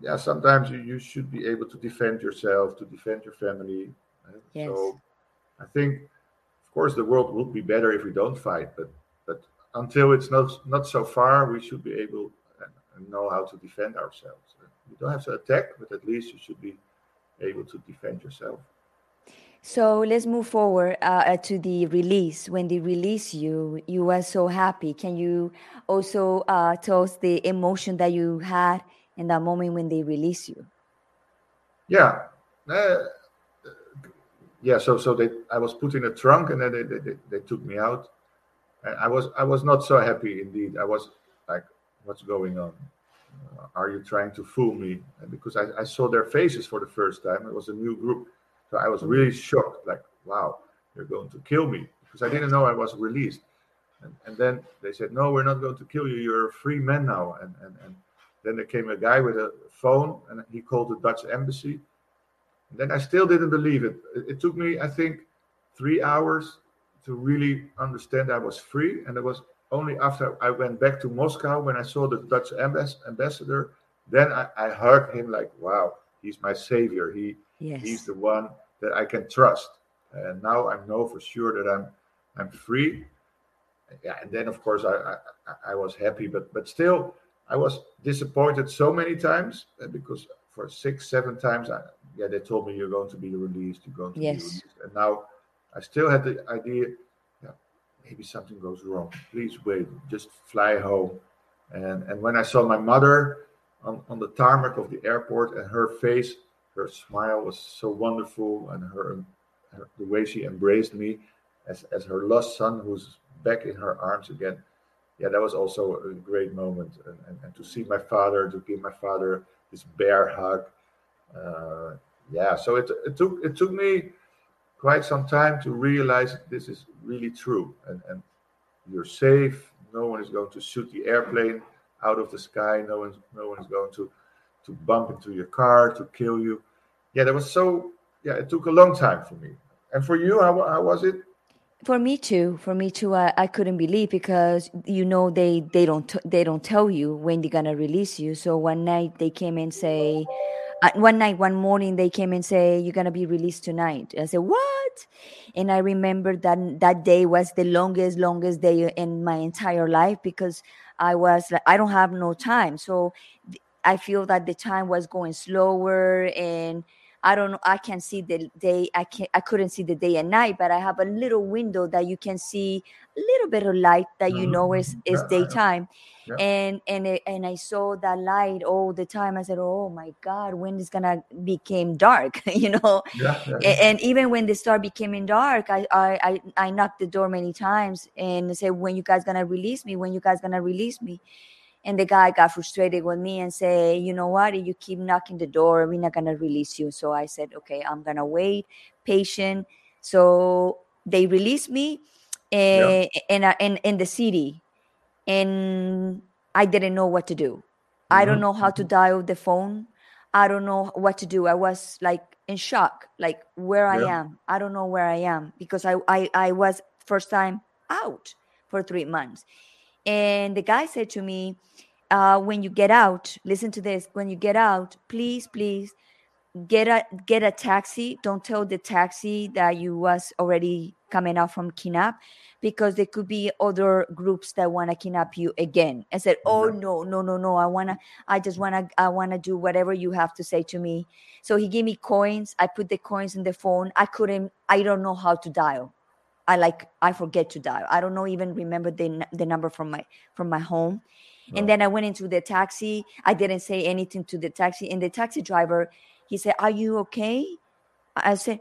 yeah, sometimes you, you should be able to defend yourself, to defend your family. right? Yes. So I think, of course, the world would be better if we don't fight, but but until it's not not so far, we should be able and, know how to defend ourselves. You don't have to attack, but at least you should be able to defend yourself. So let's move forward uh, uh, to the release. When they release you, you were so happy. Can you also uh, tell us the emotion that you had in that moment when they release you? Yeah. Uh, yeah, so so they I was put in a trunk and then they, they, they, took me out. And I was I was not so happy indeed. I was like, what's going on? Uh, are you trying to fool me? And because I, I saw their faces for the first time. It was a new group. So I was really shocked, like, wow, you're going to kill me. Because I didn't know I was released. And, and then they said, no, we're not going to kill you. You're a free man now. And, and, and then there came a guy with a phone and he called the Dutch embassy. Then I still didn't believe it. It, took me, I think, three hours to really understand I was free. And it was only after I went back to Moscow when I saw the Dutch ambass- ambassador, then I, I heard him like, wow, he's my savior. He Yes. he's the one that I can trust. And now I know for sure that I'm I'm free. Yeah, and then of course I I, I- I was happy, but but still I was disappointed so many times uh, because for six seven times I, yeah they told me you're going to be released, you're going to Yes. be released, and now I still had the idea, yeah, maybe something goes wrong. Please wait, just fly home. And and when I saw my mother on, on the tarmac of the airport and her face, her smile was so wonderful, and her, her the way she embraced me as as her lost son who's back in her arms again. Yeah, that was also a great moment, and, and, and to see my father, to give my father this bear hug. Uh, yeah, so it, it took it took me quite some time to realize this is really true, and and you're safe. No one is going to shoot the airplane out of the sky. No one, no one is going to to bump into your car to kill you. Yeah, that was so. Yeah, it took a long time for me. And for you, how, how was it? For me too. For me too. I, I couldn't believe because you know they they don't they don't tell you when they're gonna release you. So one night they came and say, one night one morning they came and say you're gonna be released tonight. I said what? And I remember that that day was the longest longest day in my entire life because I was like I don't have no time. So I feel that the time was going slower and I don't know. I can't see the day. I can't. I couldn't see the day and night, but I have a little window that you can see a little bit of light that you know is Mm-hmm. is Yeah, daytime. Yeah. And and it, and I saw that light all the time. I said, "Oh my God, when is gonna became dark?" you know. Yeah, yeah, A- And even when the star became in dark, I, I I I knocked the door many times and said, "When you guys gonna release me? When you guys gonna release me?" And the guy got frustrated with me and say, "You know what? If you keep knocking the door, we're not gonna release you." So I said, "Okay, I'm gonna wait, patient." So they released me, Yeah. eh, in in in the city, and I didn't know what to do. I don't Mhm, know how to dial the phone. I don't know what to do. I was like in shock, like where I am. I don't know where I am because I I, I was first time out for three months. And the guy said to me, uh, when you get out, listen to this. When you get out, please, please get a get a taxi. Don't tell the taxi that you was already coming out from kidnap because there could be other groups that want to kidnap you again. I said, Oh no, no, no, no. I wanna I just wanna I wanna do whatever you have to say to me. So he gave me coins. I put the coins in the phone. I couldn't, I don't know how to dial. I like I forget to dial. I don't know even remember the the number from my from my home. And then I went into the taxi. I didn't say anything to the taxi. And the taxi driver, he said, "Are you okay?" I said,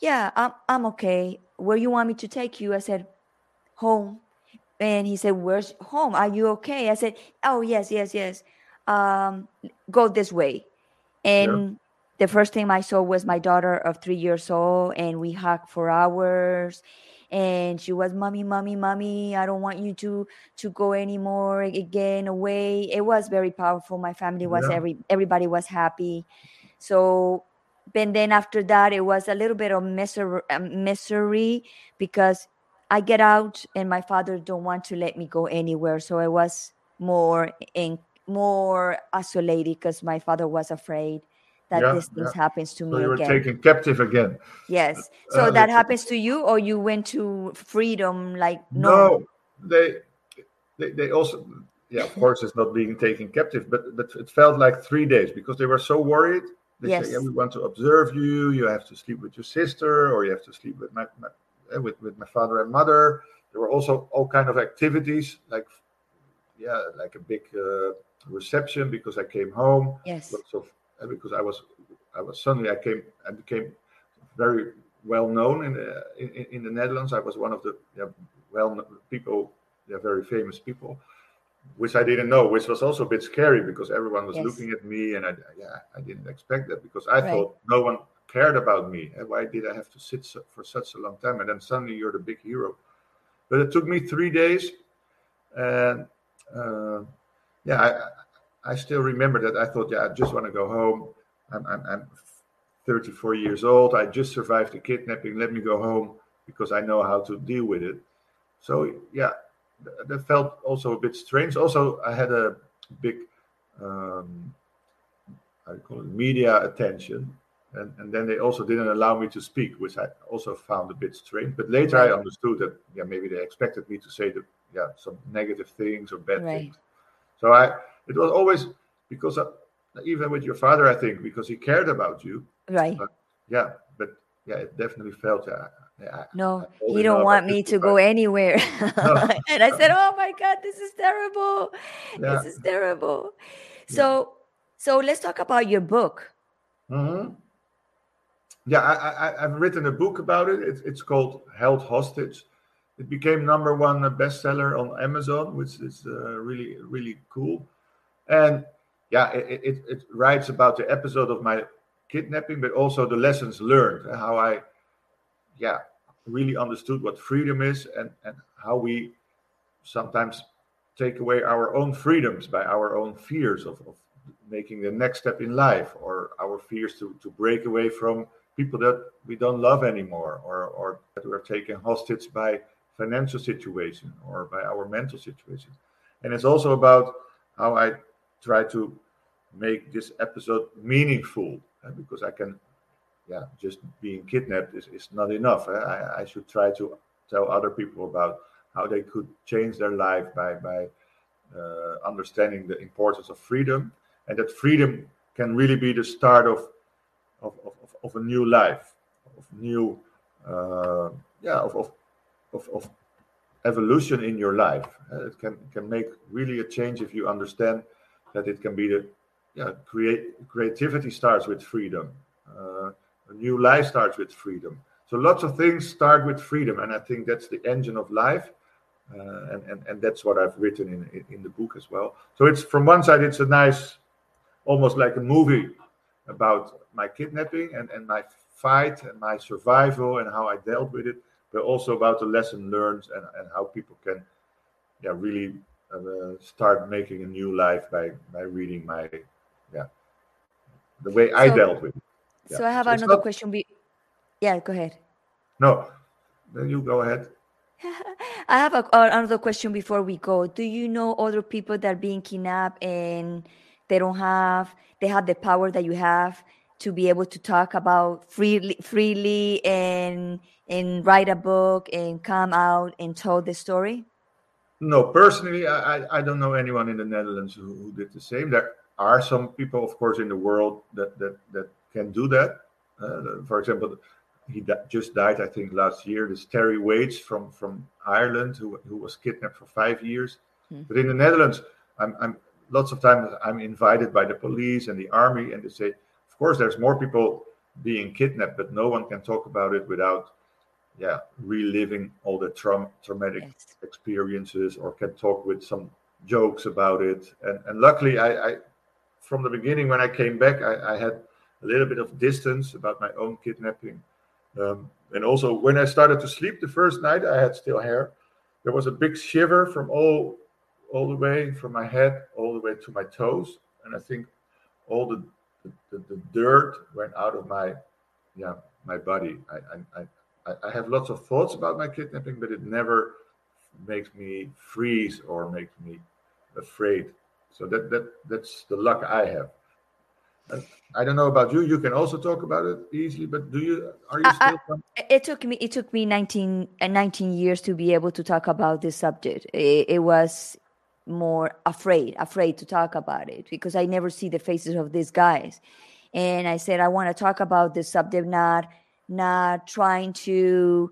"Yeah, I'm I'm okay. Where you want me to take you?" I said, "Home." And he said, "Where's home? Are you okay?" I said, "Oh yes, yes, yes. Um, go this way." And the first thing I saw was my daughter of three years old, and we hugged for hours. And she was, "Mommy, mommy, mommy, I don't want you to to go anymore again away." It was very powerful. My family was Yeah. every everybody was happy. So, and then after that, it was a little bit of misery, um, misery because I get out and my father don't want to let me go anywhere. So I was more in more isolated because my father was afraid that Yeah, this things yeah. happens to me So you were taken captive again. yes. Uh, So that happens to you, or you went to freedom like No, normal? they, they they also yeah of course it's not being taken captive but but it felt like three days because they were so worried they say yeah we want to observe you you have to sleep with your sister or you have to sleep with my, my uh, with, with my father and mother there were also all kind of activities like yeah like a big uh, reception because i came home Yes. lots of uh, because i was i was suddenly i came i became very well known in the in, in- in the netherlands i was one of the yeah, well people yeah very famous people which i didn't know which was also a bit scary because everyone was Yes. looking at me and i yeah i didn't expect that because i Right. thought no one cared about me why did i have to sit so, for such a long time and then suddenly you're the big hero but it took me three days and uh, yeah I, I still remember that. I thought yeah i just want to go home. I'm, I'm, I'm 34 years old. I just survived a kidnapping. Let me go home because i know how to deal with it. So yeah th- that felt also a bit strange. Also i had a big um, you call it media attention. And, and then they also didn't allow me to speak which i also found a bit strange. But later i understood that yeah maybe they expected me to say the, yeah some negative things or bad Right. things. So i it was always because of, even with your father i think because he cared about you Right. yeah but yeah it definitely felt yeah, yeah No, he don't want me to go anywhere. No. and I said, "Oh my God, this is terrible. Yeah. This is terrible." Yeah. So, so let's talk about your book. hmm Yeah, I, I, I've written a book about it. It's, it's called Held Hostage. It became number one bestseller on Amazon, which is uh, really, really cool. And yeah, it, it, it writes about the episode of my kidnapping, but also the lessons learned, how I, yeah, really understood what freedom is and, and how we sometimes take away our own freedoms by our own fears of, of making the next step in life or our fears to, to break away from people that we don't love anymore or, or that we're taken hostage by financial situation or by our mental situation. And it's also about how i try to make this episode meaningful uh, because i can yeah just being kidnapped is, is not enough uh, I, I should try to tell other people about how they could change their life by by uh, understanding the importance of freedom and that freedom can really be the start of of, of, of a new life of new uh, yeah of, of, of, of evolution in your life. Uh, it can can make really a change if you understand that it can be the yeah create creativity starts with freedom. Uh, a new life starts with freedom. So lots of things start with freedom and i think that's the engine of life. Uh, and, and and that's what I've written in, in, in the book as well. So it's from one side it's a nice, almost like a movie about my kidnapping and and my fight and my survival and how I dealt with it, but also about the lesson learned and and how people can, yeah, really uh, start making a new life by by reading my, yeah, the way I dealt with it. Yeah. So I have so another not, question. Be, yeah, go ahead. No, then you go ahead. I have a, another question before we go. Do you know other people that are being kidnapped and they don't have they have the power that you have to be able to talk about freely freely and and write a book and come out and tell the story? No, personally, I, I don't know anyone in the Netherlands who, who did the same. There are some people, of course, in the world that that, that can do that. Uh, for example, he just died, I think, last year. This Terry Waits from from Ireland, who who was kidnapped for five years. Mm. But in the Netherlands, I'm, I'm lots of times I'm invited by the police and the army, and they say, of course, there's more people being kidnapped, but no one can talk about it without, yeah, reliving all the tra- traumatic yes. experiences, or can talk with some jokes about it. And and luckily, I, I from the beginning when I came back, I, I had a little bit of distance about my own kidnapping um, and also, when I started to sleep the first night, I had still hair. There was a big shiver from all, all the way from my head all the way to my toes, and I think all the the, the dirt went out of my, yeah, my body. I, I I I have lots of thoughts about my kidnapping, but it never makes me freeze or makes me afraid. So that that that's the luck I have. I don't know about you. You can also talk about it easily, but do you? Are you still? I, it took me. It took me 19, uh, 19 years to be able to talk about this subject. It, it, was more afraid, afraid to talk about it because I never see the faces of these guys, and I said I want to talk about this subject, not not trying to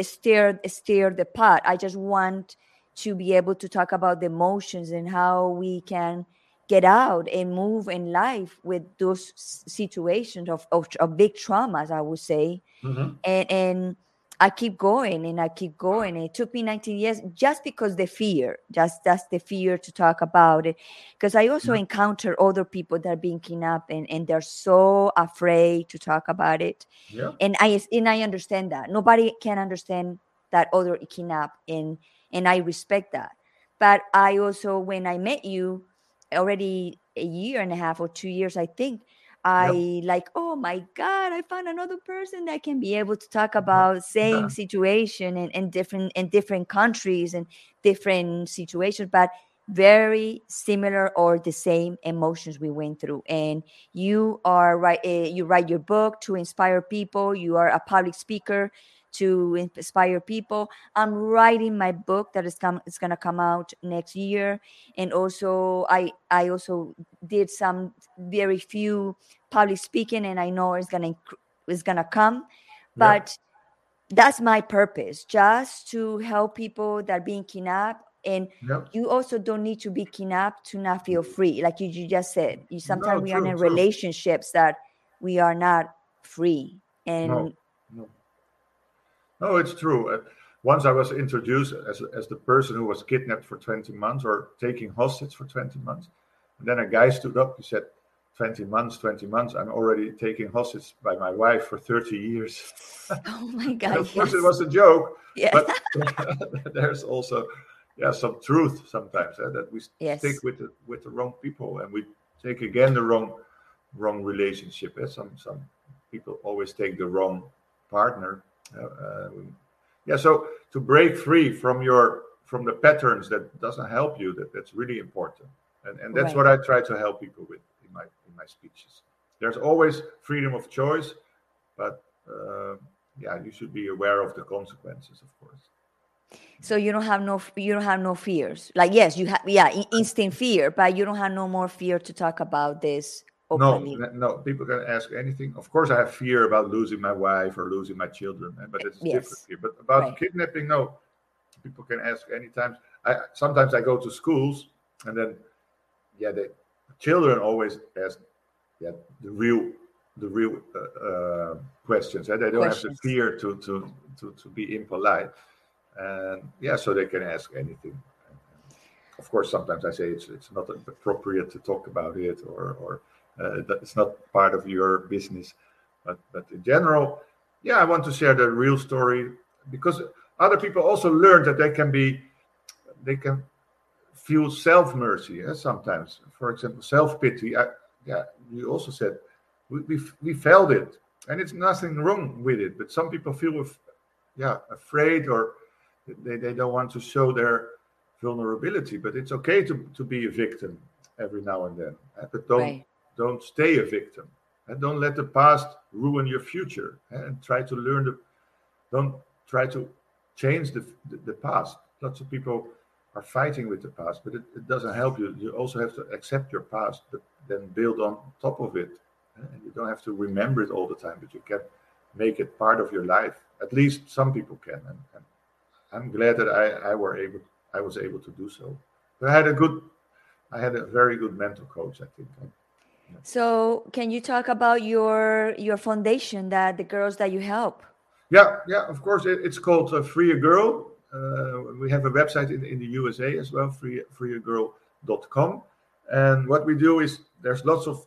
steer stir the pot. I just want to be able to talk about the emotions and how we can get out and move in life with those situations of, of, of big traumas, I would say. Mm-hmm. And, and I keep going and I keep going. It took me 19 years just because the fear, just that's the fear to talk about it. Because I also mm-hmm. encounter other people that are being kidnapped and, and they're so afraid to talk about it. Yeah. And I and I understand that. Nobody can understand that other kidnap and and I respect that. But I also when I met you, already a year and a half or two years, I think, I yep. like, oh my God, I found another person that can be able to talk about same yeah. situation in, in different in different countries and different situations, but very similar or the same emotions we went through. And you are right, uh, you write your book to inspire people. You are a public speaker to inspire people. I'm writing my book that is come is gonna come out next year, and also I I also did some very few public speaking, and I know it's gonna it's gonna come, but. Yeah. That's my purpose, just to help people that are being kidnapped and yep. you also don't need to be kidnapped to not feel free like you, you just said you sometimes no, we true, are in true. relationships that we are not free and no, no. It's true. Uh, once I was introduced as, as the person who was kidnapped for 20 months or taking hostage for 20 months. And then a guy stood up, he said, 20 months, 20 months. I'm already taking hostage by my wife for 30 years. Oh my God. of course, it was a joke. Yeah. But there's also, yeah some truth sometimes eh, that we Yes. stick with the with the wrong people and we take again the wrong wrong relationship. eh. Some some people always take the wrong partner. Uh, uh, yeah, so to break free from your from the patterns that doesn't help you, that that's really important, and and that's Right. what I try to help people with in my in my speeches. There's always freedom of choice, but uh, yeah, you should be aware of the consequences, of course. So you don't have no you don't have no fears. Like yes, you have yeah, in- instant fear, but you don't have no more fear to talk about this openly. n- no, people can ask anything. Of course, I have fear about losing my wife or losing my children, eh, but it's Yes. different here. But about Right. kidnapping, no, people can ask anytime. I sometimes I go to schools and then, yeah, the children always ask, yeah, the real, the real uh, uh, questions. And they don't have the fear to to to to be impolite, and yeah, so they can ask anything. Of course, sometimes I say it's it's not appropriate to talk about it, or or uh, it's not part of your business. But but in general, yeah, I want to share the real story because other people also learn that they can be, they can feel self mercy. Eh, sometimes, for example, self pity. Yeah, you also said we, we we felt it, and it's nothing wrong with it. But some people feel, yeah, afraid or they, they don't want to show their vulnerability. But it's okay to to be a victim every now and then. eh, But don't Right. Don't stay a victim. And don't let the past ruin your future. And try to learn the don't try to change the, the, the past. Lots of people are fighting with the past but it, it doesn't help you. You also have to accept your past but then build on top of it. And you don't have to remember it all the time but you can make it part of your life. At least some people can. And, and i'm glad that i i were able i was able to do so. But i had a good i had a very good mental coach i think So can you talk about your your foundation that the girls that you help? Yeah, yeah, of course. It, it's called uh, Free a Girl. Uh, we have a website in, in the USA as well, free, freeagirl.com. And what we do is there's lots of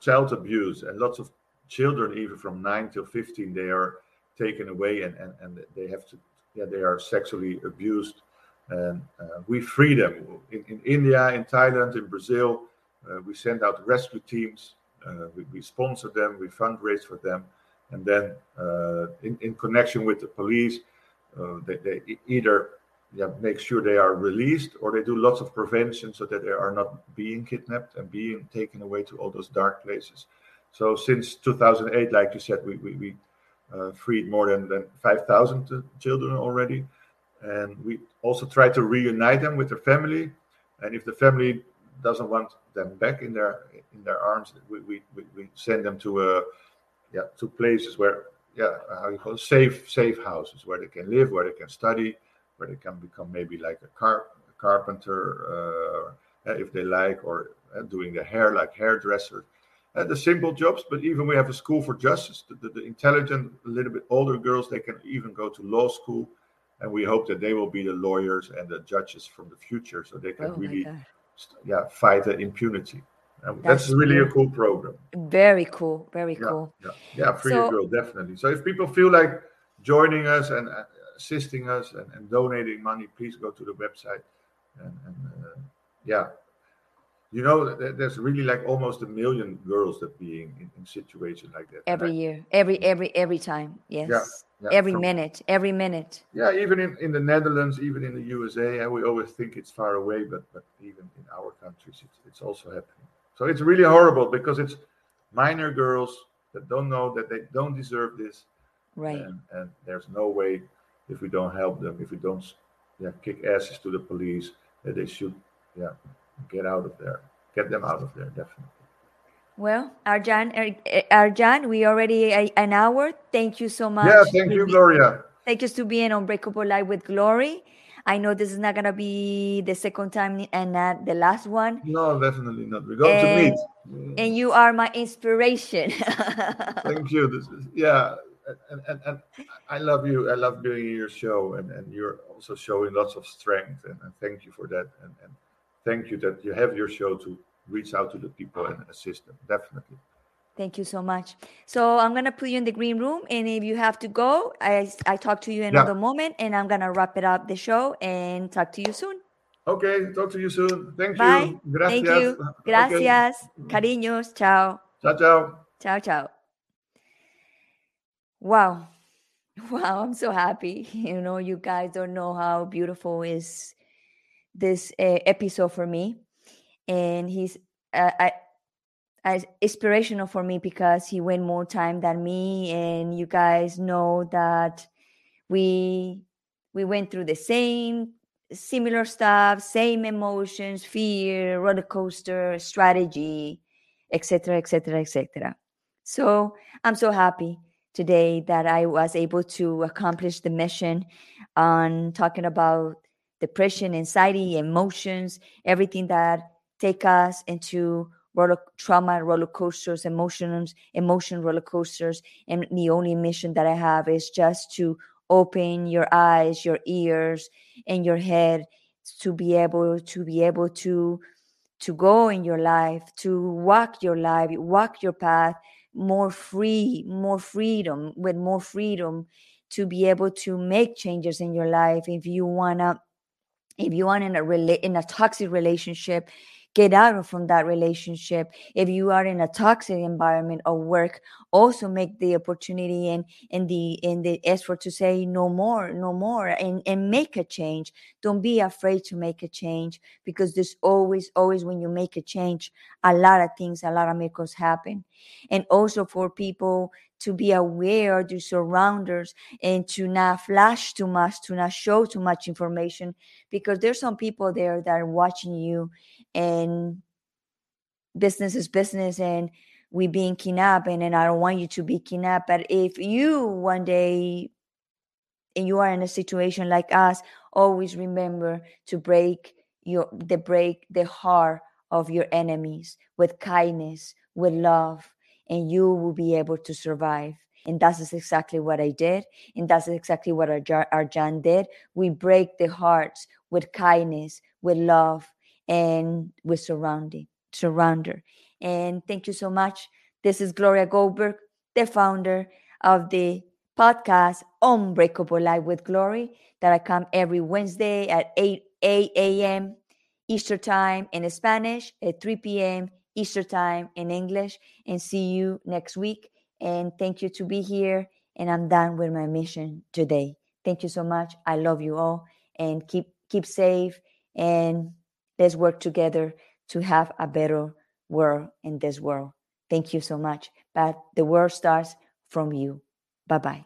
child abuse and lots of children, even from 9 till 15, they are taken away and, and, and they have to, yeah, they are sexually abused. And uh, we free them in, in India, in Thailand, in Brazil. Uh, we send out rescue teams. Uh, we, we sponsor them. We fundraise for them and then uh, in, in connection with the police, they, they either yeah, make sure they are released or they do lots of prevention so that they are not being kidnapped and being taken away to all those dark places. So since 2008, like you said, we, we, we uh, freed more than, than 5,000 children already. And we also try to reunite them with their family. And if the family doesn't want them back in their in their arms, we, we, we- send them to a yeah to places where yeah how you call it, safe safe houses where they can live where they can study where they can become maybe like a car a carpenter uh, if they like or uh, doing the hair like hairdresser. Uh, the simple jobs but even we have a school for justice. The, the, the intelligent a little bit older girls they can even go to law school. And we hope that they will be the lawyers and the judges from the future so they can Oh really yeah fight the impunity and That's that's really a cool. cool program Very cool. Very yeah, cool. yeah, yeah, free So- girl, definitely. So if people feel like joining us and uh, assisting us and, and donating money, please go to the website. And, and uh, yeah, you know, there- there's really like almost a million girls that being in, in situations like that. Every I- year. Every every every time. Yes. yeah, every from- minute. Every minute. Yeah, even in, in the Netherlands, even in the USA, and we always think it's far away, but but even in our countries, it's, it's also happening. So it's really horrible because it's minor girls that don't know that they don't deserve this, Right. and, and there's no way if we don't help them if we don't yeah kick asses to the police that they should yeah get out of there get them out of there definitely Well, Arjan, Er- Arjan, we already a, an hour. Thank you so much. yeah thank to you be- gloria Thank you to being Unbreakable Life with Glory. I know this is not gonna be the second time and not the last one. no definitely not we're going to meet And you are my inspiration. thank you this is yeah and, and, and i love you i love in your show and, and you're also showing lots of strength and, and thank you for that and, and thank you that you have your show to reach out to the people and assist them definitely Thank you so much. So I'm gonna put you in the green room, and if you have to go, I I talk to you another yeah. moment, and I'm gonna wrap it up the show and talk to you soon. Okay, talk to you soon. Thank Bye. you. Gracias. Thank you. Gracias. Okay. Cariños. Chao. Ciao, ciao. Ciao, ciao. Wow. Wow, I'm so happy. You know, you guys don't know how beautiful is this uh, episode for me. And he's uh, I as inspirational for me because he went more time than me and you guys know that we we went through the same similar stuff same emotions fear roller coaster strategy etc etc etc so i'm so happy today that i was able to accomplish the mission on talking about depression anxiety emotions everything that take us into roller trauma roller coasters emotions emotion roller coasters. And the only mission that i have is just to open your eyes your ears and your head to be able to be able to to go in your life to walk your life walk your path more free more freedom with more freedom to be able to make changes in your life. If you want to if you want in a rela- in a toxic relationship get out from that relationship. If you are in a toxic environment or work also make the opportunity and and the in the effort to say no more no more and and make a change. Don't be afraid to make a change because there's always always when you make a change a lot of things a lot of miracles happen. And also for people to be aware of your surroundings and to not flash too much, to not show too much information, because there's some people there that are watching you and business is business and we being kidnapped and, and I don't want you to be kidnapped. But if you one day and you are in a situation like us, always remember to break your the break the heart of your enemies with kindness, with love, and you will be able to survive. And that's exactly what I did. And that's exactly what our did. We break the hearts with kindness, with love, and with surrounding, surrounder. And thank you so much. This is Gloria Goldberg, the founder of the podcast Unbreakable Life with Glory, that I come every Wednesday at 8, 8 a.m. Eastern Time in Spanish, at 3 p.m. Eastern Time in English. And see you next week. And thank you to be here. And I'm done with my mission today. Thank you so much. I love you all. And keep keep safe and let's work together to have a better world in this world. Thank you so much. But the world starts from you. Bye bye.